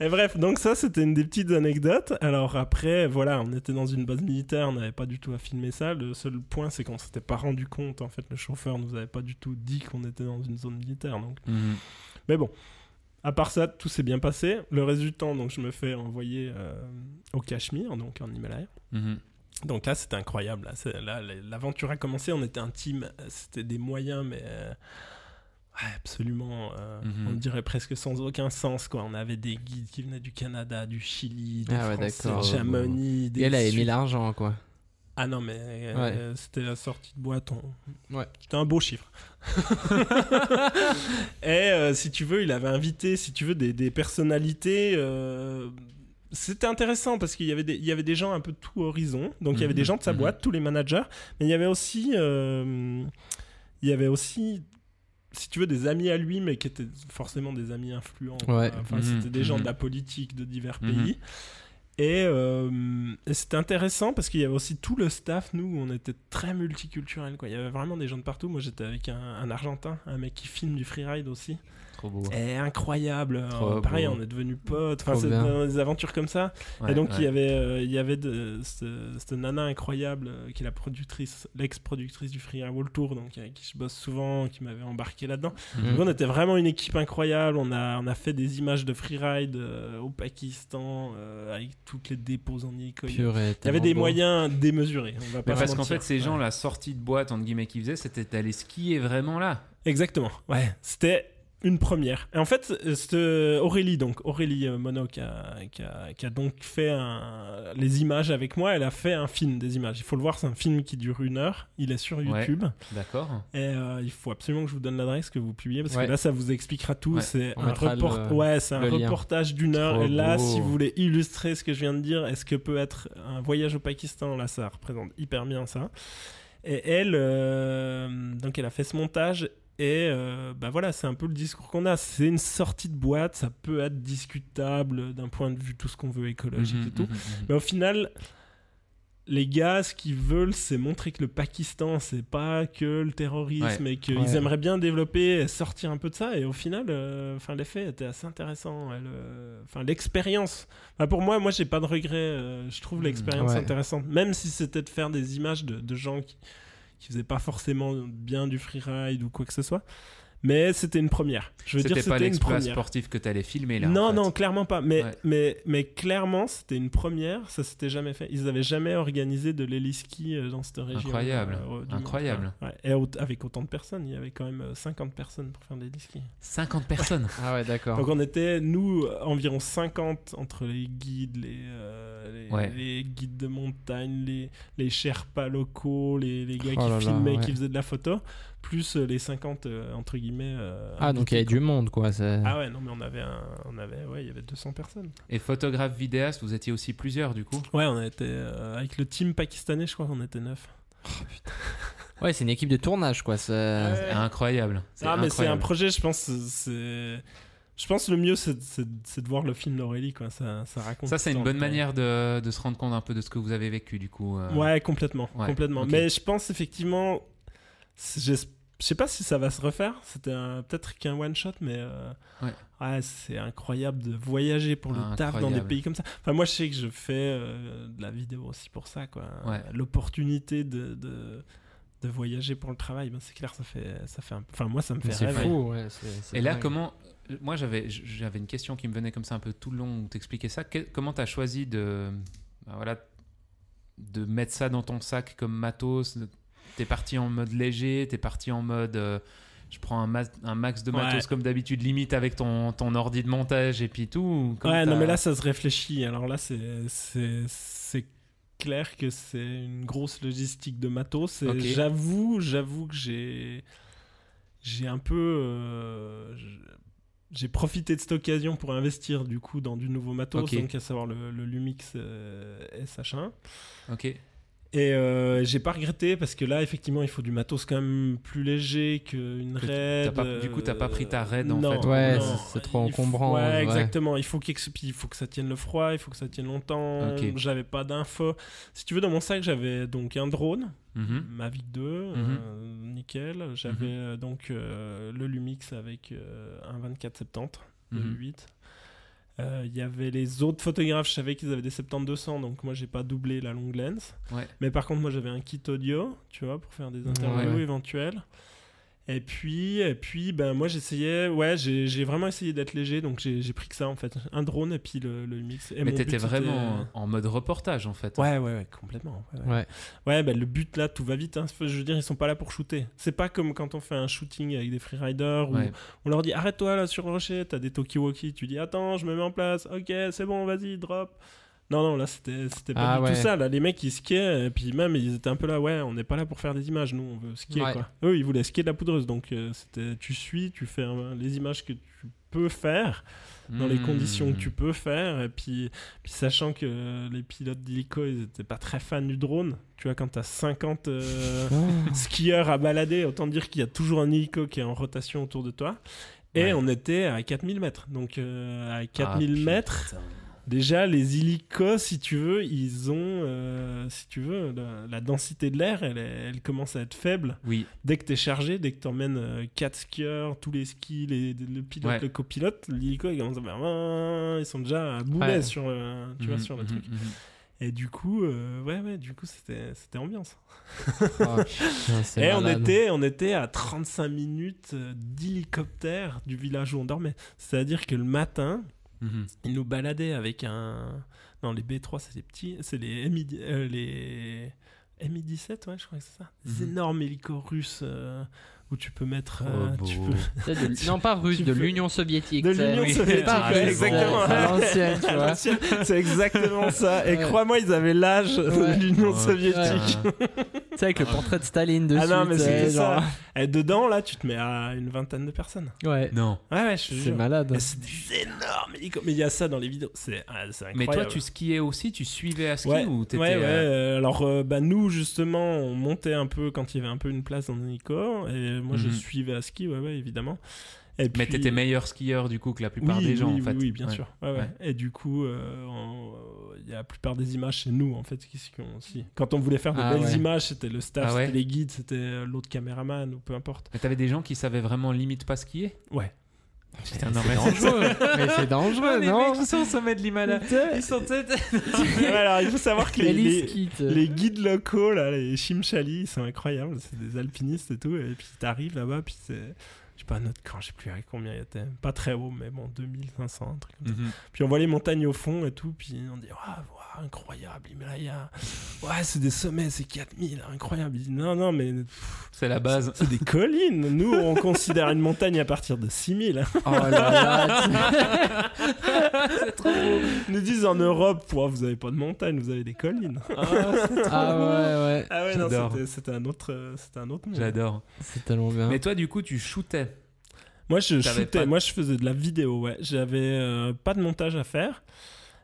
Et bref, donc ça c'était une des petites anecdotes. Alors après, voilà, on était dans une base militaire, on n'avait pas du tout à filmer ça. Le seul point, c'est qu'on s'était pas rendu compte. En fait, le chauffeur nous avait pas du tout dit qu'on était dans une zone militaire. Donc, Mhm. mais bon. À part ça, tout s'est bien passé. Le reste du temps, donc je me fais envoyer euh, au Cachemire, donc en Himalaya. Mhm. Donc là, c'était incroyable. Là, l'aventure a commencé. On était un team. euh, C'était des moyens, mais euh, ouais, absolument, euh, Mhm. on dirait presque sans aucun sens. Quoi. On avait des guides qui venaient du Canada, du Chili, de Ah ouais, France, d'accord. de Chamonix. Des Et elle avait mis l'argent quoi. Ah non, mais euh, c'était la sortie de boîte. on- Ouais. C'était un beau chiffre. *laughs* Et euh, si tu veux, il avait invité, si tu veux, des, des personnalités. euh, C'était intéressant parce qu'il y, avait des- il y avait des gens un peu de tout horizon. Donc il y avait des Mhm, gens de sa mhm. boîte, tous les managers. Mais il y avait aussi. euh, Il y avait aussi. Si tu veux, des amis à lui, mais qui étaient forcément des amis influents. Ouais. Enfin, Mhm, c'était des gens de la politique de divers pays. Et, euh, et c'était intéressant parce qu'il y avait aussi tout le staff, nous, on était très multiculturels. Quoi. Il y avait vraiment des gens de partout. Moi, j'étais avec un, un Argentin, un mec qui filme du freeride aussi. Trop beau. Et incroyable. Trop Euh, pareil, beau. on est devenus potes. Enfin, c'est des aventures comme ça. Ouais, et donc, ouais. il y avait, euh, il y avait de, cette, cette nana incroyable euh, qui est la productrice, l'ex-productrice du Freeride World Tour, donc avec qui je bosse souvent, qui m'avait embarqué là-dedans. Mhm. Donc, on était vraiment une équipe incroyable. On a, on a fait des images de freeride euh, au Pakistan euh, avec toutes les dépôts en hélico. Il y avait des beau. moyens démesurés. On va pas parce qu'en fait, ces gens, Ouais. la sortie de boîte, entre guillemets, qu'ils faisaient, c'était d'aller skier vraiment là. Exactement. Ouais, c'était une première. Et en fait, euh, Aurélie, donc Aurélie euh, Monod, qui a, qui a- qui a donc fait un- les images avec moi. Elle a fait un film des images. Il faut le voir, c'est un film qui dure une heure. Il est sur Ouais. YouTube. D'accord. Et euh, il faut absolument que je vous donne l'adresse que vous publiez parce Ouais. que là, ça vous expliquera tout. Ouais. C'est un, report... le- un reportage d'une heure. Trop Et là, beau. si vous voulez illustrer ce que je viens de dire, est-ce que peut être un voyage au Pakistan? Là, ça représente hyper bien ça. Et elle, euh, donc, elle a fait ce montage. Et euh, bah voilà, c'est un peu le discours qu'on a. C'est une sortie de boîte, ça peut être discutable d'un point de vue tout ce qu'on veut écologique Mhm, et tout. mhm, mhm. Mais au final, les gars, ce qu'ils veulent, c'est montrer que le Pakistan, c'est pas que le terrorisme et qu'ils Ouais. aimeraient bien développer et sortir un peu de ça. Et au final, euh, enfin, l'effet était assez intéressant. Euh, Enfin, l'expérience. Enfin, pour moi, moi, j'ai pas de regret. euh, je trouve l'expérience Ouais. intéressante. Même si c'était de faire des images de, de gens qui, qui faisaient pas forcément bien du freeride ou quoi que ce soit. Mais c'était une première. Je veux dire, C'était pas l'exploit sportif que t'allais filmer là. Non, en fait. non, clairement pas. Mais, Ouais. mais, mais clairement, c'était une première. Ça s'était jamais fait. Ils avaient jamais organisé de l'héliski euh, dans cette région. Incroyable. euh, Incroyable. monde. Ouais. Et au- avec autant de personnes, il y avait quand même euh, 50 personnes pour faire de l'héliski. 50 personnes. *laughs* Ah ouais, d'accord. Donc on était, nous, euh, environ 50 entre les guides, les, euh, les, Ouais. les guides de montagne, les, les Sherpas locaux, les, les gars Oh qui là là, filmaient, ouais. qui faisaient de la photo, plus euh, les 50, euh, entre guillemets. euh, Ah, donc il y avait du monde, quoi. Ah ouais, non, mais on avait, un, on avait, ouais, il y avait 200 personnes. Et photographe, vidéaste, vous étiez aussi plusieurs du coup? Ouais, on était euh, avec le team pakistanais, je crois qu'on était neuf. Ouais, c'est une équipe de tournage, quoi. c'est- Ouais. Incroyable. Ah, mais c'est un projet, je pense. C'est, je pense le mieux, c'est, de voir le film d'Aurélie, quoi. Ça, ça raconte. Ça, c'est une bonne manière de, de se rendre compte un peu de ce que vous avez vécu du coup. euh. Ouais, complètement, Ouais, complètement. Mais je pense effectivement, je sais pas si ça va se refaire. C'était un- peut-être qu'un one shot, mais euh, Ouais. ouais, c'est incroyable de voyager pour le Ah, taf dans des pays comme ça. Enfin, moi, je sais que je fais euh, de la vidéo aussi pour ça, quoi. Ouais. L'opportunité de, de de voyager pour le travail, ben, c'est clair, ça fait ça fait. un- Enfin, moi, ça me fait C'est rêver. fou, ouais. Et là, dingue. comment. Moi, j'avais j'avais une question qui me venait comme ça un peu tout le long où t'expliquais ça. Que- comment t'as choisi de. bah, voilà. De mettre ça dans ton sac comme matos T'es parti en mode léger T'es parti en mode. euh, je prends un, ma- un max de matos Ouais. comme d'habitude, limite avec ton, ton ordi de montage et puis tout Ouais, non, mais là, ça se réfléchit. Alors là, c'est, clair que c'est une grosse logistique de matos. Et Ok. J'avoue, j'avoue que j'ai, j'ai un peu, euh, j'ai profité de cette occasion pour investir du coup dans du nouveau matos, donc à savoir le, le Lumix euh, SH1. Ok. Et euh, j'ai pas regretté parce que là, effectivement, il faut du matos quand même plus léger qu'une raid. Du coup, t'as pas pris ta raid en non, fait. Ouais, c'est trop encombrant. Ouais, exactement. Il faut, il faut que ça tienne le froid, il faut que ça tienne longtemps. J'avais pas d'infos. Si tu veux, dans mon sac, j'avais donc un drone. Mhm. Mavic 2, euh, mhm. nickel. J'avais mhm. euh, donc le Lumix avec un 2470, le 8. Euh, il y avait les autres photographes, je savais qu'ils avaient des 70-200, donc moi j'ai pas doublé la longue lens. Mais par contre, moi j'avais un kit audio, tu vois, pour faire des interviews éventuelles. Et puis, et puis ben, moi j'essayais, ouais, j'ai vraiment essayé d'être léger, donc j'ai pris que ça en fait. Un drone et puis le, le mix. Et Mais t'étais vraiment en mode reportage en fait. Ouais, ouais, ouais, complètement. Ouais, ouais. Ouais. Ouais, bah, le but là, tout va vite. hein. Je veux dire, ils sont pas là pour shooter. C'est pas comme quand on fait un shooting avec des freeriders où on leur dit arrête-toi là sur le rocher, t'as des talkie-walkie, tu dis attends, je me mets en place, ok, c'est bon, vas-y, drop. Non, non, là, c'était pas Ah, du ouais. tout ça. Là, les mecs, ils skiaient, et puis même, ils étaient un peu là, ouais, on n'est pas là pour faire des images, nous, on veut skier, Ouais. quoi. Eux, ils voulaient skier de la poudreuse, donc euh, c'était, tu suis, tu fais euh, les images que tu peux faire, dans les Hmm. conditions que tu peux faire, et puis, puis sachant que euh, les pilotes d'hélico, ils étaient pas très fans du drone. Tu vois, quand t'as 50 euh, skieurs à balader, autant dire qu'il y a toujours un hélico qui est en rotation autour de toi. Et Ouais. on était à 4000 mètres. Donc, euh, à 4000 Ah, mètres, putain. Déjà, les hélicos, si tu veux, ils ont, euh, si tu veux, la, la densité de l'air, elle, elle commence à être faible. Oui, Dès que tu es chargé, dès que tu emmènes 4 skieurs, tous les skis, les, le pilote, Ouais. le copilote, l'hélico, il commence à faire... Ils sont déjà à boulet Ouais. sur, euh, tu vois, Mhm, sur le mhm, truc. mhm. Et du coup, euh, ouais, ouais, du coup, c'était c'était ambiance. Oh, *laughs* putain, Et on était, on était à 35 minutes euh, d'hélicoptère du village où on dormait. C'est-à-dire que le matin, Mhm. il nous baladait avec un. Non, les B3, c'est les petits. C'est les MI, euh, les MI17, ouais, je crois que c'est ça. Des Mhm. énormes hélicos russes euh, où tu peux mettre. Oh, euh, beau. tu peux... *laughs* C'est de- Non, pas russe, de peux- l'Union soviétique. De l'Union soviétique, Ah, ouais, c'est exactement. *laughs* C'est exactement ça. Et Ouais. crois-moi, ils avaient l'âge Ouais. de l'Union soviétique. Tu sais, avec le portrait de Staline dessus. Ah non, mais sais, c'était ça. genre. Et dedans, là, tu te mets à une vingtaine de personnes. Ouais. Non. Ouais, ouais, C'est malade. Et c'est des énormes hélicos. Mais il y a ça dans les vidéos. C'est ah, c'est Mais incroyable. toi, tu skiais aussi Tu suivais à ski Ouais, ou t'étais ouais, ouais. euh, euh, Alors, euh, bah, nous, justement, on montait un peu quand il y avait un peu une place dans le hélico. Et moi, je Mhm. suivais à ski, ouais, ouais, évidemment. Et Mais t'étais meilleur skieur du coup que la plupart oui, des gens oui, en fait. Oui, bien Ouais. sûr. Ouais, ouais. Ouais. Et du coup, euh, on- euh, il y a la plupart des images, c'est nous, en fait, qui, qui ont aussi. Quand on voulait faire de Ah, belles images, c'était le staff, Ah c'était les guides, c'était euh, l'autre caméraman, ou peu importe. Mais t'avais des gens qui savaient vraiment limite pas skier? Ouais. Putain, *laughs* Mais c'est dangereux. mais c'est dangereux, les non mecs qui sont au sommet de l'Himalaya. Ils sont tête. *laughs* Ouais, alors, il faut savoir que les, les, les guides locaux, là, les Chimchali, ils sont incroyables. C'est des alpinistes et tout. Et puis t'arrives là-bas, puis c'est. Je sais pas, notre camp, je sais plus à combien il était. Pas très haut, mais bon, 2500, un truc comme ça. Mhm. Puis on voit les montagnes au fond et tout, puis on dit Waouh, waouh, incroyable, l'Himalaya. Ouais, c'est des sommets, c'est 4000, incroyable. Il dit Non, non, mais C'est la base. c'est des collines. Nous, on considère une montagne à partir de 6000. Oh là là. *laughs* c'est trop beau. Ils nous disent en Europe, Ouah, vous avez pas de montagne, vous avez des collines. Ah ouais, ouais. Ah ouais, non, c'était- un autre, euh, c'était un autre monde. J'adore. C'est tellement bien. Mais toi, du coup, tu shootais. Moi, je shootais, de- moi, je faisais de la vidéo, ouais. J'avais euh, pas de montage à faire.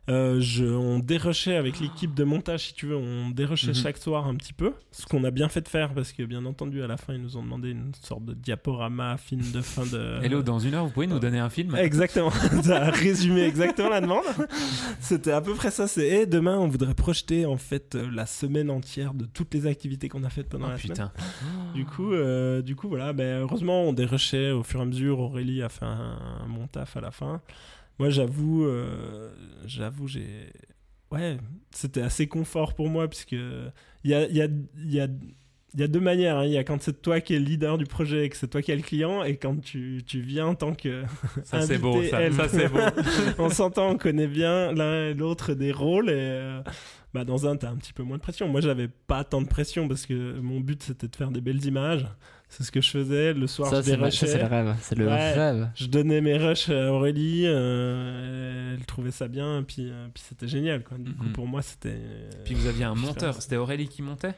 Euh, je, on dérushait avec l'équipe de montage, si tu veux, on dérushait Mhm. chaque soir un petit peu. Ce qu'on a bien fait de faire, parce que bien entendu, à la fin, ils nous ont demandé une sorte de diaporama, film de fin de. *laughs* Hello, dans une heure, vous pouvez nous donner un film Exactement, *laughs* t'as résumé exactement la demande. C'était à peu près ça. C'est et demain, on voudrait projeter en fait euh, la semaine entière de toutes les activités qu'on a faites pendant Oh la semaine. putain. Du coup, euh, du coup, voilà. Ben, heureusement, on dérushait au fur et à mesure. Aurélie a fait un, un bon taf à la fin. Moi, j'avoue, euh, j'avoue, j'ai, ouais, c'était assez confort pour moi puisque il y a, il y a, y a il y a deux manières. hein. Il y a quand c'est toi qui es le leader du projet et que c'est toi qui es le client, et quand tu, tu viens en tant que. *laughs* Ça, c'est beau, ça. Ça, c'est beau. *laughs* on s'entend, on connaît bien l'un et l'autre des rôles, et euh, bah, dans un, t'as un petit peu moins de pression. Moi, j'avais pas tant de pression parce que mon but c'était de faire des belles images. C'est ce que je faisais. Le soir, Ça, je c'est le rêve. C'est le Ouais. rêve. Je donnais mes rushs à Aurélie, euh, elle trouvait ça bien, puis, euh, puis c'était génial. Quoi. Du coup, Mhm. pour moi, c'était. euh, Puis vous aviez un monteur. C'était Aurélie qui montait?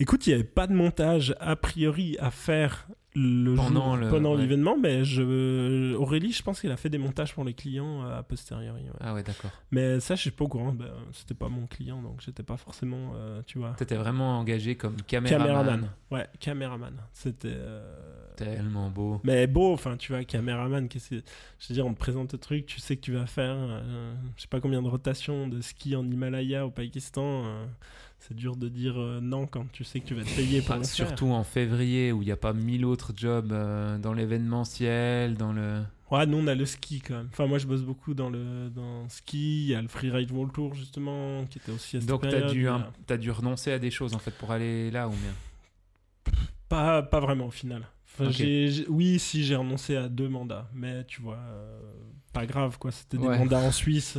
Écoute, il n'y avait pas de montage a priori à faire le Pendant jour- le- pendant ouais. l'événement, mais je, Aurélie, je pense qu'elle a fait des montages pour les clients euh, a posteriori. ouais. Ah ouais, d'accord. Mais ça, je suis pas au courant. Ben, c'était pas mon client, donc j'étais pas forcément, euh, tu vois. T'étais vraiment engagé comme caméraman. Caméraman. Ouais, caméraman. C'était. euh, Tellement beau. Mais beau, enfin, tu vois, caméraman, qu'est-ce que... Je veux dire, on te présente le truc, tu sais que tu vas faire, euh, je sais pas combien de rotations de ski en Himalaya au Pakistan. C'est dur de dire euh, non quand tu sais que tu vas te payer pour Ah, le faire. surtout en février où il n'y a pas mille autres jobs euh, dans l'événementiel, dans le. Ouais, nous, on a le ski quand même. Enfin, moi, je bosse beaucoup dans le dans le ski. Il y a le Freeride World Tour, justement, qui était aussi à cette Donc t'as dû, un- t'as dû renoncer à des choses en fait pour aller là ou bien. Pas, pas vraiment au final. Enfin, Ok. j'ai- j'ai- oui, si j'ai renoncé à deux mandats, mais tu vois, euh, pas grave quoi. C'était des Ouais. mandats en Suisse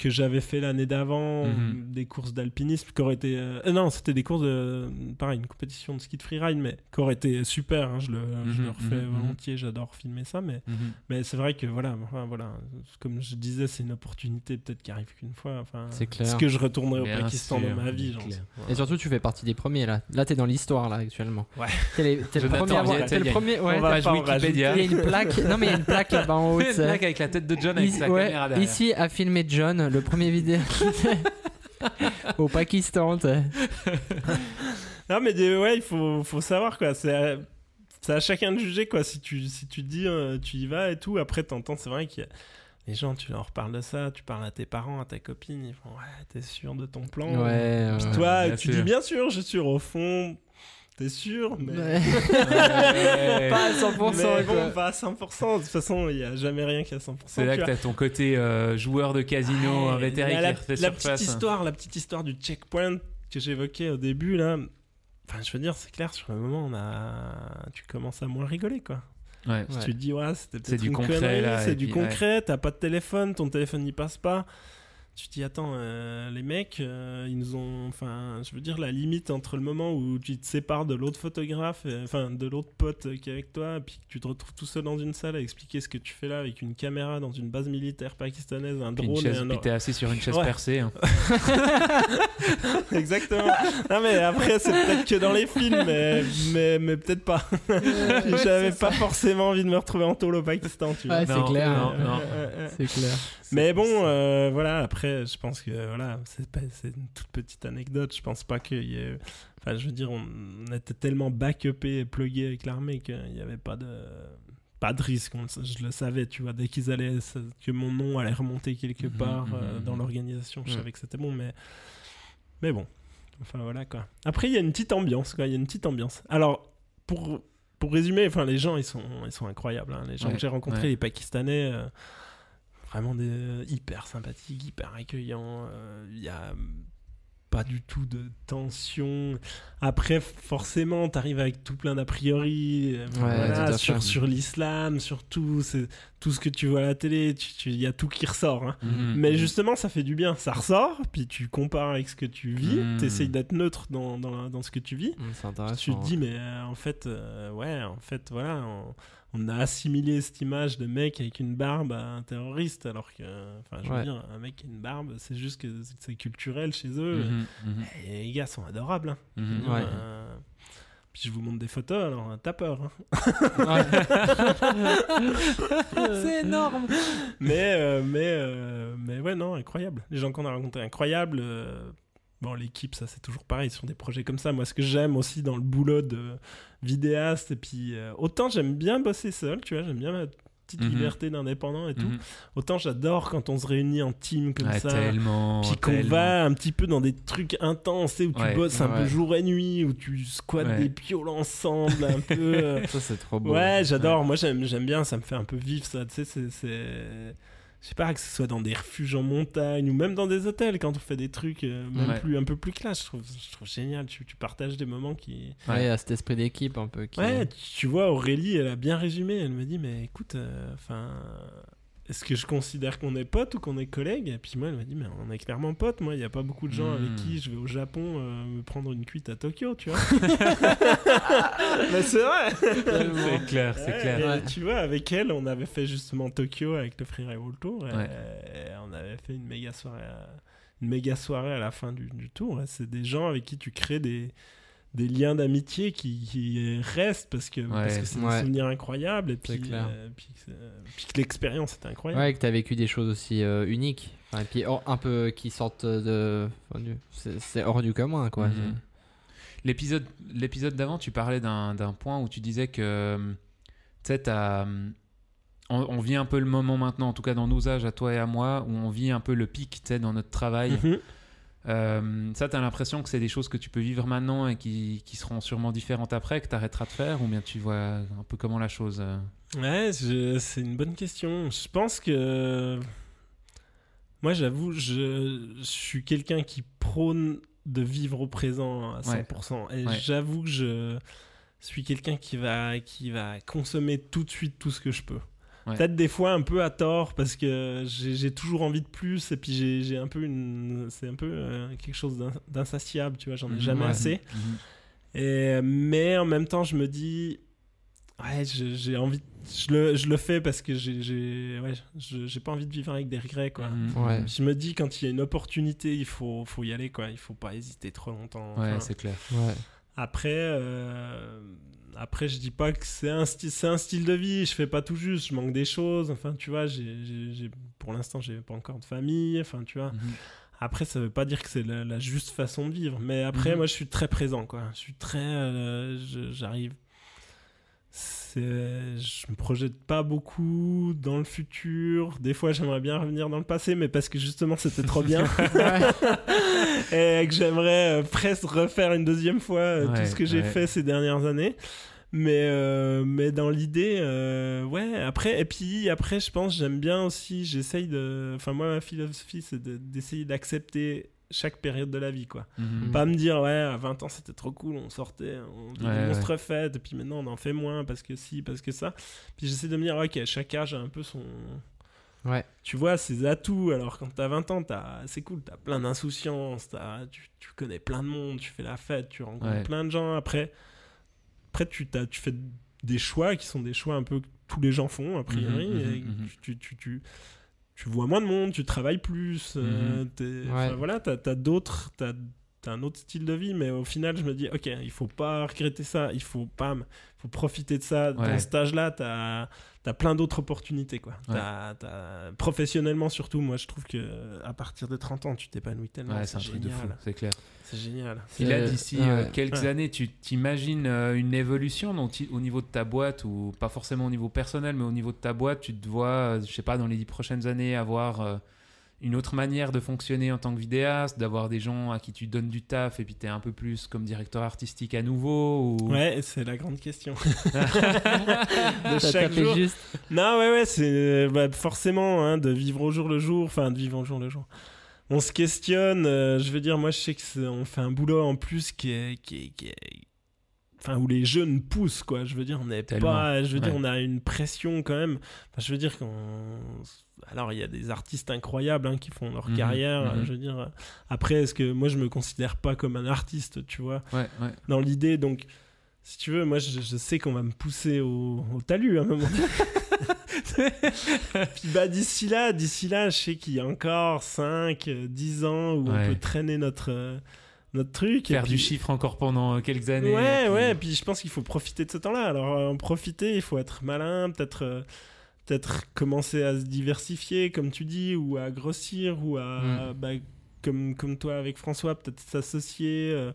que j'avais fait l'année d'avant, Mhm. des courses d'alpinisme, qui auraient été. euh, euh, non, c'était des courses de. Pareil, une compétition de ski de freeride, mais qui aurait été super. hein, je, le, je Mhm, le refais mhm, volontiers, j'adore filmer ça, mais, mais c'est vrai que voilà, enfin, voilà, comme je disais, c'est une opportunité peut-être qui arrive qu'une fois. Enfin, C'est clair. Est-ce que je retournerai Bien au Pakistan sûr, dans ma vie sais- Et surtout, tu fais partie des premiers là. Là, t'es dans l'histoire là actuellement. Ouais. T'es, les- t'es le premier. à avoir- t'es le premier. Ouais. Page Wikipédia. Il y a une plaque. Non, mais il y a une plaque là-bas en *laughs* haut. Une blague avec la tête de John avec Ici, sa caméra derrière. ici a filmé John, le premier vidéo au Pakistan. Non, mais des- ouais, il faut, faut savoir quoi. C'est à, c'est à chacun de juger quoi. Si tu, si tu te dis euh, tu y vas et tout, après t'entends, c'est vrai a les gens, tu leur parles de ça, tu parles à tes parents, à ta copine, ils font ouais, t'es sûr de ton plan? Ouais. Puis ouais. toi, tu sûr. dis bien sûr, je suis sûr. Au fond, t'es sûr, mais. Ouais. Ouais. *laughs* Pas à 100%. mais bon, quoi. pas à 100%. De toute façon, il n'y a jamais rien qui est à 100%. C'est là que t'as ton côté euh, joueur de casino Ouais, invétéré la, qui refait la petite histoire, la petite histoire du checkpoint que j'évoquais au début là. Enfin, je veux dire, c'est clair, sur le moment, on a... tu commences à moins rigoler, quoi. Ouais. Si Ouais. tu te dis, ouais, c'était peut-être du une concret, c'est du puis, concret, t'as pas de téléphone, ton téléphone n'y passe pas. Tu te dis, attends, euh, les mecs, euh, ils nous ont. Enfin, je veux dire, la limite entre le moment où tu te sépares de l'autre photographe, et- enfin, de l'autre pote euh, qui est avec toi, et puis que tu te retrouves tout seul dans une salle à expliquer ce que tu fais là avec une caméra dans une base militaire pakistanaise, un Puis drone une chaise, et un. puis t'es assis sur une chaise Ouais. percée. hein. *laughs* Exactement. non, mais après, c'est peut-être que dans les films, mais, mais, mais peut-être pas. *laughs* J'avais pas forcément envie de me retrouver en tôle au Pakistan, tu vois. Ouais, c'est clair. non, non. Euh, euh, euh. C'est clair. Mais bon, euh, voilà, après, je pense que voilà, c'est une toute petite anecdote. Je pense pas qu'il y ait. Enfin, je veux dire, on, on était tellement backupé et plugué avec l'armée qu'il n'y avait pas de. Pas de risque, on je le savais, tu vois, dès qu'ils allaient, que mon nom allait remonter quelque Mhm, part mhm, euh, dans mhm. l'organisation, je savais que c'était bon, mais. Mais bon, enfin voilà quoi. Après, il y a une petite ambiance, quoi, il y a une petite ambiance. Alors, pour, pour résumer, enfin, les gens, ils sont, ils sont incroyables, hein. les gens Ouais, que j'ai rencontrés, ouais. les Pakistanais. euh, vraiment des euh, hyper sympathiques, hyper accueillants. euh, Il y a pas du tout de tension. Après, forcément, t'arrives avec tout plein d'a priori euh, Ouais, voilà, sur, sur l'islam, sur tout, tout ce que tu vois à la télé. Il y a tout qui ressort. hein. Mhm. Mais justement, ça fait du bien. Ça ressort, puis tu compares avec ce que tu vis. Mhm. T'essayes d'être neutre dans, dans, dans ce que tu vis. Tu te dis, mais euh, en fait, euh, ouais, en fait, voilà, on, on a assimilé cette image de mec avec une barbe à un terroriste, alors que, enfin, je veux Ouais. dire, un mec qui a une barbe, c'est juste que c'est- culturel chez eux. Mhm, mhm, Et les gars sont adorables. hein. mhm. Ouais. Euh, puis je vous montre des photos, alors t'as peur. hein. *laughs* c'est énorme. mais, euh, mais, euh, mais ouais, non, incroyable. Les gens qu'on a rencontrés, incroyables. Bon, l'équipe, ça c'est toujours pareil sur des projets comme ça. Moi, ce que j'aime aussi dans le boulot de vidéaste, et puis euh, autant j'aime bien bosser seul, tu vois, j'aime bien ma petite Mhm. liberté d'indépendant et tout. Mhm. Autant j'adore quand on se réunit en team comme ça. tellement. Puis qu'on va un petit peu dans des trucs intenses, tu sais, où tu Ouais, bosses un peu jour et nuit, où tu squattes Ouais. des pioles ensemble, un peu. *laughs* euh, Ça, c'est trop beau. Ouais, j'adore. Moi, j'aime, bien. Ça me fait un peu vivre ça. Tu sais, c'est- je sais pas que ce soit dans des refuges en montagne ou même dans des hôtels quand on fait des trucs euh, même Ouais. plus un peu plus classe. Je trouve, je trouve génial. Tu, tu partages des moments qui. Ouais, il y a cet esprit d'équipe un peu. Qui... Ouais, tu, tu vois, Aurélie, elle a bien résumé. Elle me dit, mais écoute, euh, enfin. Est-ce que je considère qu'on est potes ou qu'on est collègues? Et puis moi, elle m'a dit, mais on est clairement potes. Moi, il n'y a pas beaucoup de gens avec Hmm. qui je vais au Japon euh, me prendre une cuite à Tokyo, tu vois. *laughs* mais c'est vrai C'est clair, c'est Ouais, clair. et Ouais. Tu vois, avec elle, on avait fait justement Tokyo avec le Freeride World Tour. et- Ouais. et on avait fait une méga soirée à, une méga soirée à la fin du, du tour. C'est des gens avec qui tu crées des, des liens d'amitié qui, qui restent parce que parce Ouais. que c'est Ouais. des souvenirs incroyables. Et C'est puis, clair. euh, puis, que c'est- puis que l'expérience était incroyable. Ouais, que t'as vécu des choses aussi euh, uniques. Enfin, et puis hors- un peu qui sortent de. C'est hors du commun, quoi. Mhm. L'épisode, l'épisode d'avant, tu parlais d'un, d'un point où tu disais que, euh, tu sais, t'as, on, on vit un peu le moment maintenant, en tout cas dans nos âges, à toi et à moi, où on vit un peu le pic, tu sais, dans notre travail. Mhm. Euh, ça, t'as l'impression que c'est des choses que tu peux vivre maintenant et qui, qui seront sûrement différentes après, que t'arrêteras de faire, ou bien tu vois un peu comment la chose. euh, Ouais, c'est une bonne question. Je pense que. Moi, j'avoue, je, je suis quelqu'un qui prône de vivre au présent à 100%. Et Ouais. j'avoue que je suis quelqu'un qui va, qui va consommer tout de suite tout ce que je peux. Ouais. Peut-être des fois un peu à tort parce que j'ai toujours envie de plus et puis j'ai j'ai un peu une. C'est un peu euh, quelque chose d'in- d'insatiable, tu vois, j'en ai Mhm, jamais ouais. assez. Mhm. Et, mais en même temps, je me dis, ouais, j'ai envie, je le, je le fais parce que j'ai, j'ai, ouais, je- j'ai pas envie de vivre avec des regrets, quoi. Mhm. Ouais. Je me dis, quand il y a une opportunité, il faut, faut y aller, quoi. Il faut pas hésiter trop longtemps. Ouais, Enfin, c'est clair. Ouais. après, euh, après, je dis pas que c'est un, c'est un style de vie. Je fais pas tout juste. Je manque des choses. Enfin, tu vois, j'ai, j'ai- j'ai- pour l'instant, j'ai pas encore de famille. Enfin, tu vois. Mhm. Après, ça veut pas dire que c'est la, la juste façon de vivre. Mais après, Mhm. moi, je suis très présent, quoi. Je suis très. euh, je- J'arrive. Je me projette pas beaucoup dans le futur. Des fois, j'aimerais bien revenir dans le passé, mais parce que justement, c'était trop bien. *laughs* *laughs* et que j'aimerais euh, presque refaire une deuxième fois euh, Ouais, tout ce que j'ai ouais. fait ces dernières années. Mais, euh, mais dans l'idée, euh, ouais, après, et puis après, je pense, j'aime bien aussi, j'essaye de. Enfin, moi, ma philosophie, c'est de- d'essayer d'accepter chaque période de la vie, quoi. Mhm. Pas me dire, ouais, à 20 ans, c'était trop cool, on sortait, on Ouais, des monstres fêtes, et puis maintenant, on en fait moins parce que si, parce que ça. Puis j'essaie de me dire, ok, chaque âge a un peu son. Ouais. Tu vois, ses atouts. Alors, quand t'as 20 ans, t'as- c'est cool, t'as plein d'insouciance, t'as- tu, tu connais plein de monde, tu fais la fête, tu rencontres Ouais. plein de gens. Après, après tu, t'as- tu fais des choix qui sont des choix un peu que tous les gens font, a priori. Mhm, mhm, et mhm. tu, tu, tu, tu vois moins de monde, tu travailles plus. euh, Mhm. Ouais. voilà, t'as as, d'autres. T'as un autre style de vie, mais au final, je me dis, ok, il faut pas regretter ça, il faut pas, faut profiter de ça. Dans Ouais. cet âge-là, t'as as plein d'autres opportunités, quoi. Ouais. Professionnellement surtout, moi, je trouve que à partir de 30 ans, tu t'épanouis tellement. Ouais, c'est un truc de fou, génial. c'est clair. C'est génial. Et là, Euh, d'ici ouais. euh, quelques Ouais. années, tu t'imagines euh, une évolution dont au niveau de ta boîte, ou pas forcément au niveau personnel, mais au niveau de ta boîte, tu te vois, euh, je sais pas, dans les dix prochaines années, avoir euh, une autre manière de fonctionner en tant que vidéaste, d'avoir des gens à qui tu donnes du taf et puis tu es un peu plus comme directeur artistique à nouveau ou... Ouais, c'est la grande question. *laughs* De chaque jour. juste. Non, ouais, ouais, c'est bah, forcément hein, de vivre au jour le jour, enfin de vivre au jour le jour. On se questionne, euh, je veux dire, moi je sais que on fait un boulot en plus qui est, qui est, qui est- enfin où les jeunes poussent quoi. Je veux dire, on n'est pas, je veux dire, on a une pression quand même. Enfin, je veux dire qu'on, alors il y a des artistes incroyables hein, qui font leur Mhm, carrière. mhm. Je veux dire, après, est-ce que moi je me considère pas comme un artiste, tu vois? Ouais, ouais. dans l'idée. Donc, si tu veux, moi, je, je sais qu'on va me pousser au, au talus à un moment. *laughs* Puis bah, d'ici là, d'ici là, je sais qu'il y a encore 5, 10 ans où Ouais. on peut traîner notre, euh, notre truc. Faire puis- du chiffre encore pendant euh, quelques années. Ouais, et puis- ouais, puis je pense qu'il faut profiter de ce temps-là. Alors, euh, en profiter, il faut être malin, peut-être euh, peut-être commencer à se diversifier, comme tu dis, ou à grossir, ou à, Mm. bah, comme, comme toi avec François, peut-être s'associer, euh,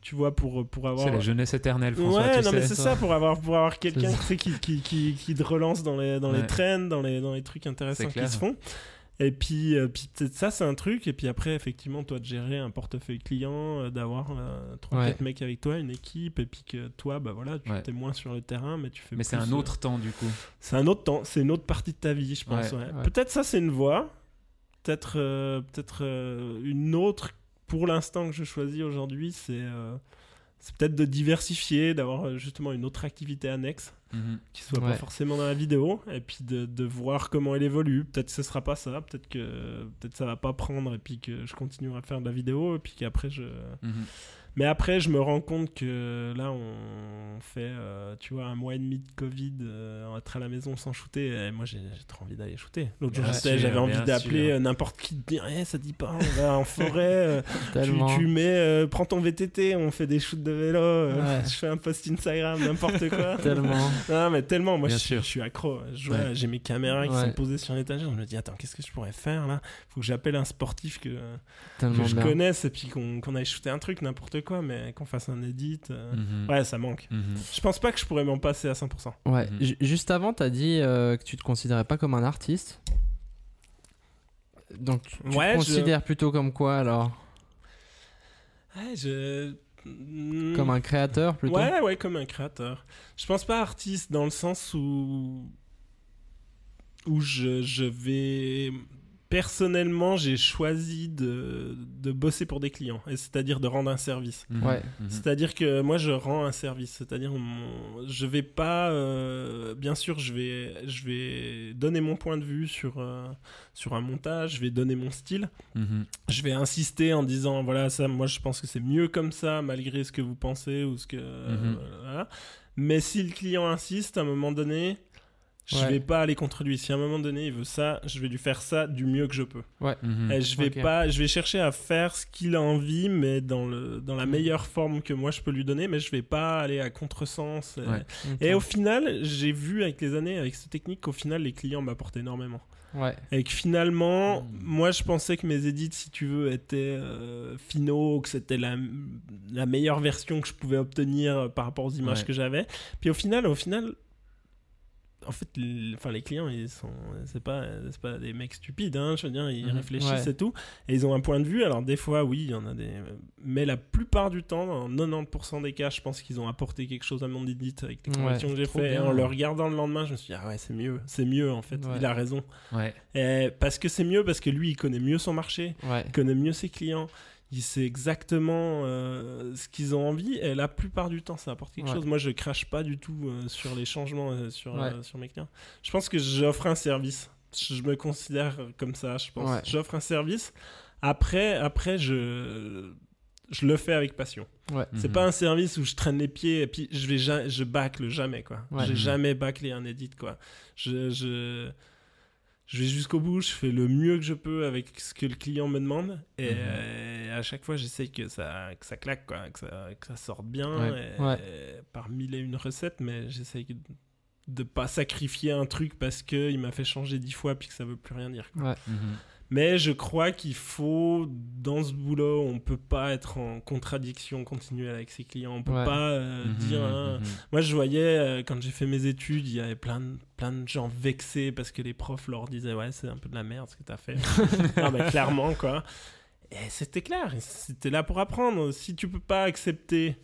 tu vois, pour, pour avoir... C'est la jeunesse éternelle, François. ouais, tu non, mais c'est ça, pour avoir, pour avoir quelqu'un qui, qui, qui, qui te relance dans les, dans les trends, dans les, dans les trucs intéressants qui se font. Et puis, euh, puis ça, c'est un truc. Et puis après, effectivement, toi, de gérer un portefeuille client, euh, d'avoir euh, 3-4 Ouais. mecs avec toi, une équipe, et puis que toi, bah voilà, tu Ouais. es moins sur le terrain, mais tu fais Mais c'est un euh, autre temps, du coup. c'est un autre temps, c'est une autre partie de ta vie, je pense. Ouais. Peut-être ça, c'est une voie. Peut-être euh, peut-être euh, une autre, pour l'instant, que je choisis aujourd'hui, c'est euh, c'est peut-être de diversifier, d'avoir euh, justement une autre activité annexe Mhm. qui soit Ouais. pas forcément dans la vidéo, et puis de, de voir comment elle évolue. Peut-être que ce sera pas ça, peut-être que peut-être ça va pas prendre, et puis que je continuerai à faire de la vidéo, et puis qu'après je. Mhm. Mais après, je me rends compte que là, on fait, euh, tu vois, un mois et demi de Covid, euh, être à la maison sans shooter. Et moi, j'ai trop envie d'aller shooter. L'autre jour, j'avais envie d'appeler euh, n'importe qui, de dire, Eh, ça dit pas, on va en forêt. euh, *laughs* tu, mets, prends ton VTT, on fait des shoots de vélo. Ouais. *laughs* Je fais un post Instagram, n'importe quoi. *laughs* Tellement. Non, mais tellement, moi, je, suis- sûr. je suis accro. Ouais. J'ai mes caméras qui Ouais. sont posées sur l'étagère. Je me dis, attends, qu'est-ce que je pourrais faire là? Faut que j'appelle un sportif que je bien. connaisse et puis qu'on qu'on aille shooter un truc, n'importe quoi, mais qu'on fasse un edit. euh, Mhm. Ouais, ça manque. Mhm. Je pense pas que je pourrais m'en passer à 100%. Ouais. Mhm. Ju- Juste avant, t'as dit euh, que tu te considérais pas comme un artiste. Donc, tu tu Ouais, te je- considères plutôt comme quoi alors? Ouais, je. Mm. Comme un créateur plutôt? Ouais, ouais, comme un créateur. Je pense pas artiste dans le sens où. où je, je vais personnellement, j'ai choisi de, de bosser pour des clients, c'est-à-dire de rendre un service. Mhm. Ouais. Mhm. C'est-à-dire que moi, je rends un service. C'est-à-dire, je vais pas. euh, bien sûr, je vais, je vais donner mon point de vue sur, euh, sur un montage, je vais donner mon style. Mhm. Je vais insister en disant voilà, ça, moi, je pense que c'est mieux comme ça, malgré ce que vous pensez ou ce que. euh, voilà. Mais si le client insiste, à un moment donné. Je Ouais. vais pas aller contre lui. Si à un moment donné il veut ça, je vais lui faire ça du mieux que je peux. Mhm. Et je vais pas, je vais chercher à faire ce qu'il a envie, mais dans le dans la Mm. meilleure forme que moi je peux lui donner, mais je vais pas aller à contresens. Et, Ouais. et au final, j'ai vu avec les années, avec cette technique, qu'au final les clients m'apportent énormément. Ouais. Et que finalement, Mm. moi je pensais que mes edits, si tu veux, étaient euh, finaux, que c'était la, la meilleure version que je pouvais obtenir par rapport aux images Ouais. que j'avais. Puis au final, au final. En fait, les, enfin, les clients, ils sont, c'est pas, c'est pas des mecs stupides, hein, je veux dire, ils Mhm. réfléchissent Ouais. et tout, et ils ont un point de vue. Alors des fois, oui, il y en a des, mais la plupart du temps, dans 90% des cas, je pense qu'ils ont apporté quelque chose à mon edit avec les Ouais, corrections que j'ai fait. Et en le regardant le lendemain, je me suis dit, ah ouais, c'est mieux, c'est mieux en fait. Il a raison. Ouais. Et parce que c'est mieux, parce que lui, il connaît mieux son marché, il connaît mieux ses clients, il sait exactement euh, ce qu'ils ont envie, et la plupart du temps, ça apporte quelque Ouais. chose. Moi, je crache pas du tout euh, sur les changements euh, sur, Ouais. euh, sur mes clients. Je pense que j'offre un service. Je me considère comme ça, je pense. Ouais. J'offre un service. Après, après je, je le fais avec passion. Ouais. C'est Mhm. pas un service où je traîne les pieds et puis je vais ja- je bâcle jamais quoi. Ouais. J'ai Mhm. jamais bâclé un edit quoi. Je, je je vais jusqu'au bout, je fais le mieux que je peux avec ce que le client me demande et Mhm. Euh, à chaque fois j'essaie que ça que ça claque quoi, que ça, que ça sorte bien Ouais. et- Ouais. et par mille et une recettes mais j'essaie que- de pas sacrifier un truc parce que il m'a fait changer dix fois puis que ça veut plus rien dire. quoi. Ouais. Mhm. Mais je crois qu'il faut, dans ce boulot, on peut pas être en contradiction continuelle avec ses clients. On peut Ouais. pas euh, Mhm. dire. hein. Mhm. Moi, je voyais, euh, quand j'ai fait mes études, il y avait plein de, plein de gens vexés parce que les profs leur disaient Ouais, c'est un peu de la merde ce que t'as fait. *laughs* non, mais clairement, quoi. Et c'était clair, c'était là pour apprendre. Si tu peux pas accepter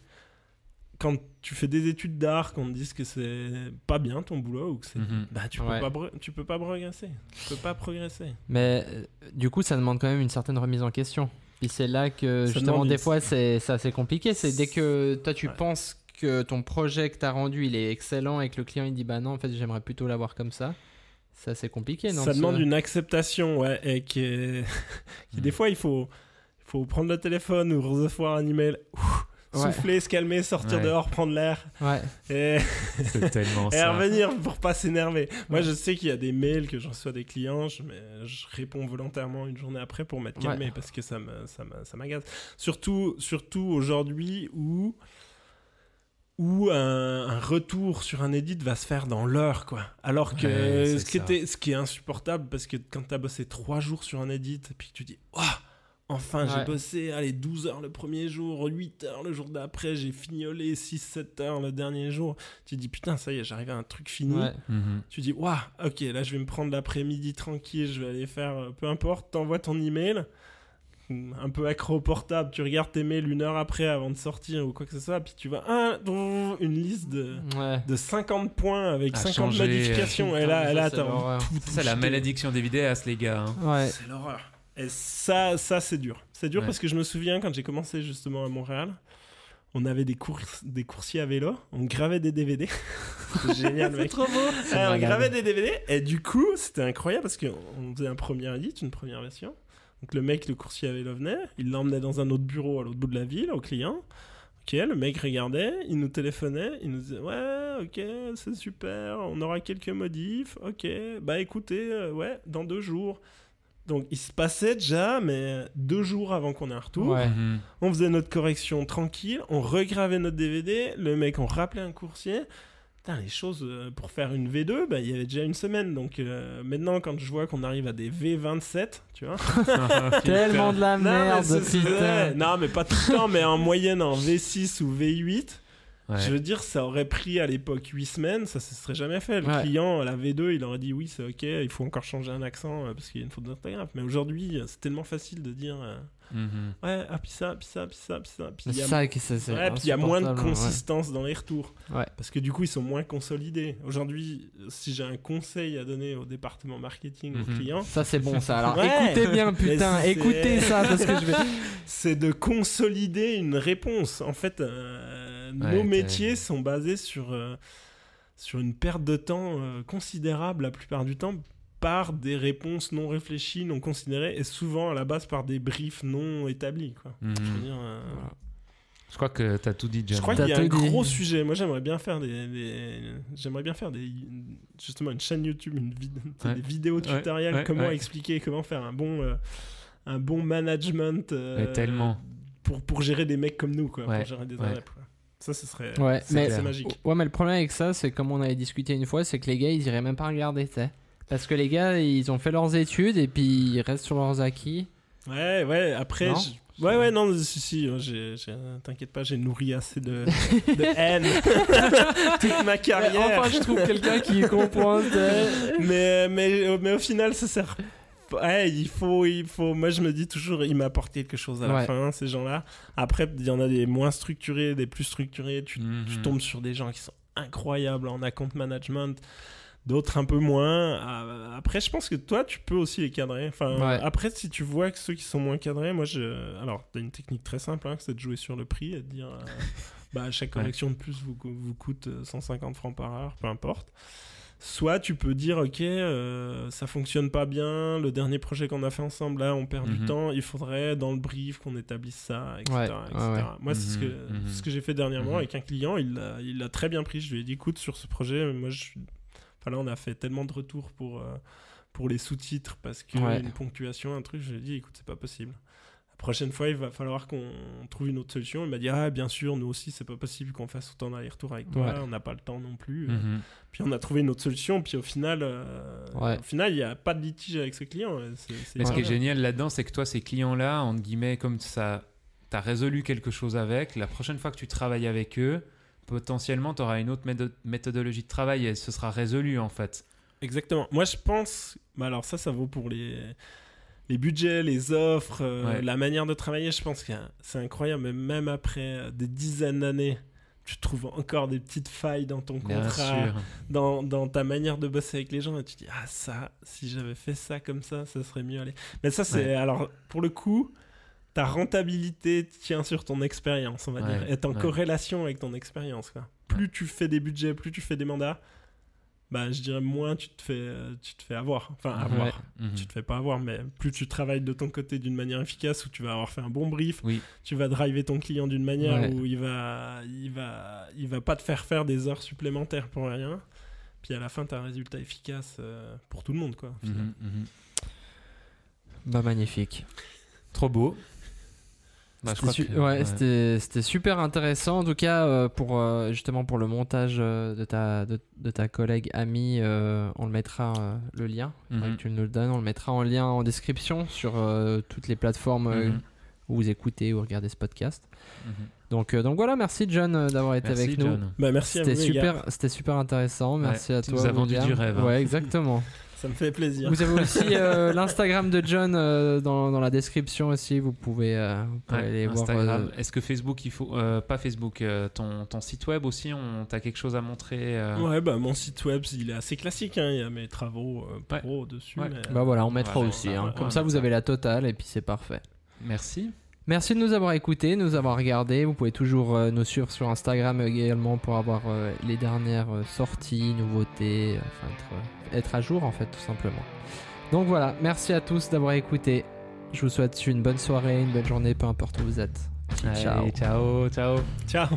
quand tu fais des études d'art qu'on te dise que c'est pas bien ton boulot ou que c'est Mhm. bah tu Ouais. peux pas tu peux pas progresser tu peux pas progresser Mais euh, du coup, ça demande quand même une certaine remise en question. Puis c'est là que Ça justement, des fois, c'est c'est assez compliqué. C'est dès que toi, tu Ouais. penses que ton projet que tu as rendu, il est excellent et que le client, il dit, bah non, en fait, j'aimerais plutôt l'avoir comme ça. C'est assez compliqué, non ça demande une acceptation ouais et que *laughs* qui, des Mhm. fois il faut il faut prendre le téléphone ou recevoir un email ouf, Ouais. souffler se calmer sortir Ouais. dehors prendre l'air Ouais. et, *laughs* C'est tellement et ça. revenir pour pas s'énerver moi je sais qu'il y a des mails que je reçois des clients je, mais je réponds volontairement une journée après pour m'être calmé Ouais. parce que ça me ça me- ça m'agace surtout surtout aujourd'hui où où un, un retour sur un edit va se faire dans l'heure, quoi. Alors que Ouais, ce, qui ça. était, ce qui est insupportable, parce que quand t'as bossé trois jours sur un edit, et puis que tu dis, Ouah, enfin j'ai bossé, allez, 12 heures le premier jour, 8 heures le jour d'après, j'ai fignolé 6-7 heures le dernier jour, tu dis, putain, ça y est, j'arrive à un truc fini. Ouais. Mhm. Tu dis, waouh, ok, là je vais me prendre l'après-midi tranquille, je vais aller faire, euh, peu importe, t'envoies ton email, un peu accro portable, tu regardes tes mails une heure après avant de sortir ou quoi que ce soit, puis tu vas, un, une liste de, Ouais. de 50 points avec À 50 changer, modifications, et là, là c'est t'as C'est la malédiction des vidéastes, les gars. hein. Ouais. C'est l'horreur. Et ça, ça c'est dur. C'est dur Ouais. parce que je me souviens quand j'ai commencé justement à Montréal, on avait des, courses, des coursiers à vélo, on gravait des DVD. *laughs* C'était génial, *laughs* mec. trop beau. Euh, on gravait des DVD et du coup c'était incroyable parce qu'on faisait un premier edit, une première version. Donc le mec, le coursier vélo venait, il l'emmenait dans un autre bureau à l'autre bout de la ville au client. Ok, le mec regardait, il nous téléphonait, il nous disait ouais, ok, c'est super, on aura quelques modifs, ok, bah écoutez, euh, ouais, dans deux jours. Donc il se passait déjà, mais deux jours avant qu'on ait un retour. Ouais. Mhm. On faisait notre correction tranquille, on regravait notre DVD, le mec, on rappelait un coursier. Putain, les choses euh, pour faire une V2, bah, il y avait déjà une semaine. Donc euh, maintenant, quand je vois qu'on arrive à des V27, tu vois. *laughs* Tellement de la Non, mais merde, putain. non, mais pas tout le temps, mais en moyenne en V6 ou V8. Ouais. Je veux dire, ça aurait pris à l'époque 8 semaines, ça se serait jamais fait. Le Ouais. client, à la V2, il aurait dit oui, c'est ok, il faut encore changer un accent euh, parce qu'il y a une faute d'orthographe. Mais aujourd'hui, c'est tellement facile de dire. Mhm. Ouais, ah, puis ça, puis ça, puis ça, puis ça. Puis C'est a- ça qui c'est c'est Ouais, puis il y a moins de ouais. consistance dans les retours. Ouais. Parce que du coup, ils sont moins consolidés. Aujourd'hui, si j'ai un conseil à donner au département marketing, aux Mhm. clients, Ça c'est bon ça. Alors *laughs* Ouais. écoutez bien putain, écoutez ça parce que je vais. *laughs* c'est de consolider une réponse. En fait, euh, Ouais, nos métiers sont basés sur, euh, sur une perte de temps euh, considérable la plupart du temps par des réponses non réfléchies, non considérées, et souvent à la base par des briefs non établis. Quoi. Mhm. Je veux dire, euh, Voilà. Je crois que t'as tout dit, John. Je crois qu'il y a un dit. gros sujet. Moi, j'aimerais bien faire des, des- j'aimerais bien faire des, justement une chaîne YouTube, une vid- *laughs* Ouais. des vidéos tutoriels, Ouais, ouais, comment ouais. expliquer, comment faire un bon, euh, un bon management. euh, Mais tellement. Pour pour gérer des mecs comme nous, quoi. Ouais, Pour gérer des ouais. adeptes, quoi. Ça, ce serait. Ouais, mais magique. ouais, mais le problème avec ça, c'est comme on avait discuté une fois, c'est que les gars, ils iraient même pas regarder, tu sais. Parce que les gars, ils ont fait leurs études et puis ils restent sur leurs acquis. Ouais, ouais. Après, Non je- ouais, ouais, non, si, si. j'ai- T'inquiète pas, j'ai nourri assez de, de *laughs* haine *laughs* toute ma carrière. Enfin, je trouve quelqu'un qui *laughs* comprend. mais, mais, mais au final, ça sert. Ouais, il faut, il faut. Moi, je me dis toujours, il m'a apporté quelque chose à la Ouais. fin, ces gens-là. Après, il y en a des moins structurés, des plus structurés. Tu, Mhm. tu tombes sur des gens qui sont incroyables en account management, d'autres un peu moins. Ah, Après, je pense que toi, tu peux aussi les cadrer. Enfin, Ouais. après, si tu vois que ceux qui sont moins cadrés, moi, je. Alors, t'as une technique très simple, hein, c'est de jouer sur le prix et de dire. euh, *laughs* bah, chaque Ouais. correction de plus vous, vous coûte euh, 150 francs par heure, peu importe. Soit tu peux dire, ok, euh, ça fonctionne pas bien, le dernier projet qu'on a fait ensemble, là, on perd Mhm. du temps, il faudrait dans le brief qu'on établisse ça, etc. Ouais, etc. ouais. Moi, c'est ce que, Mhm, mhm. ce que j'ai fait dernièrement Mhm. avec un client, il l'a il l'a très bien pris. Je lui ai dit, écoute, sur ce projet, moi, je suis... enfin, là, on a fait tellement de retours pour, euh, pour les sous-titres parce que Ouais. une ponctuation, un truc, je lui ai dit, écoute, c'est pas possible. La prochaine fois, il va falloir qu'on trouve une autre solution. Il m'a dit, ah, bien sûr, nous aussi, c'est pas possible qu'on fasse autant d'aller-retour avec toi, Ouais. on n'a pas le temps non plus. Mhm. Puis on a trouvé une autre solution, puis au final, euh, Ouais. au final, il n'y a pas de litige avec ce client. Mais ce qui est génial là-dedans, c'est que toi, ces clients-là, entre guillemets, comme ça, t'as résolu quelque chose avec, la prochaine fois que tu travailles avec eux, potentiellement, tu auras une autre métho- méthodologie de travail et ce sera résolu en fait. Exactement. Moi, je pense. bah alors, ça, ça vaut pour les, les budgets, les offres, euh, Ouais. la manière de travailler. Je pense que c'est incroyable. Mais même après euh, des dizaines d'années, tu trouves encore des petites failles dans ton contrat, dans, dans ta manière de bosser avec les gens. Et tu dis, ah, ça, si j'avais fait ça comme ça, ça serait mieux allé. Mais ça, c'est. Ouais. Alors, pour le coup. Ta rentabilité tient sur ton expérience, on va Ouais, dire, est en ouais. corrélation avec ton expérience. Plus tu fais des budgets, plus tu fais des mandats, bah, je dirais moins tu te fais, euh, tu te fais avoir. Enfin, avoir. Ouais. Mhm. Tu te fais pas avoir, mais plus tu travailles de ton côté d'une manière efficace, où tu vas avoir fait un bon brief, Oui. tu vas driver ton client d'une manière où il va, il, va, il va pas te faire faire des heures supplémentaires pour rien. Puis à la fin, tu as un résultat efficace euh, pour tout le monde. Quoi. Mhm, mhm. Bah magnifique. Trop beau. Bah, C'était su- que- ouais, ouais. c'était c'était super intéressant. En tout cas, euh, pour euh, justement pour le montage euh, de ta de, de ta collègue amie, euh, on le mettra euh, le lien. Mhm. que tu nous le donnes. On le mettra en lien en description sur euh, toutes les plateformes Mhm. où vous écoutez ou regardez ce podcast. Mhm. Donc euh, donc voilà, merci John d'avoir été Merci, avec nous. Bah, merci à vous, C'était les gars. super, c'était super intéressant. Merci à tu toi. nous as vendu du rêve, hein. Ouais, *laughs* exactement. Ça me fait plaisir. Vous avez aussi *laughs* euh, l'Instagram de John euh, dans, dans la description aussi. Vous pouvez, euh, vous pouvez Ouais, aller voir. Instagram. euh, Est-ce que Facebook, il faut. euh, pas Facebook, euh, ton, ton site web aussi, on t'as quelque chose à montrer euh, Ouais, bah mon site web, il est assez classique. hein, Il y a mes travaux euh, Ouais. pro dessus. Ouais. mais, euh, Bah voilà, on mettra Ouais, aussi. hein. Comme ça, vous ça. avez la totale et puis c'est parfait. Merci. Merci de nous avoir écoutés, de nous avoir regardés. Vous pouvez toujours euh, nous suivre sur Instagram également pour avoir euh, les dernières euh, sorties, nouveautés, enfin être, être à jour en fait tout simplement. Donc voilà, merci à tous d'avoir écouté. Je vous souhaite une bonne soirée, une bonne journée, peu importe où vous êtes. Ciao. Allez, ciao, ciao. Ciao.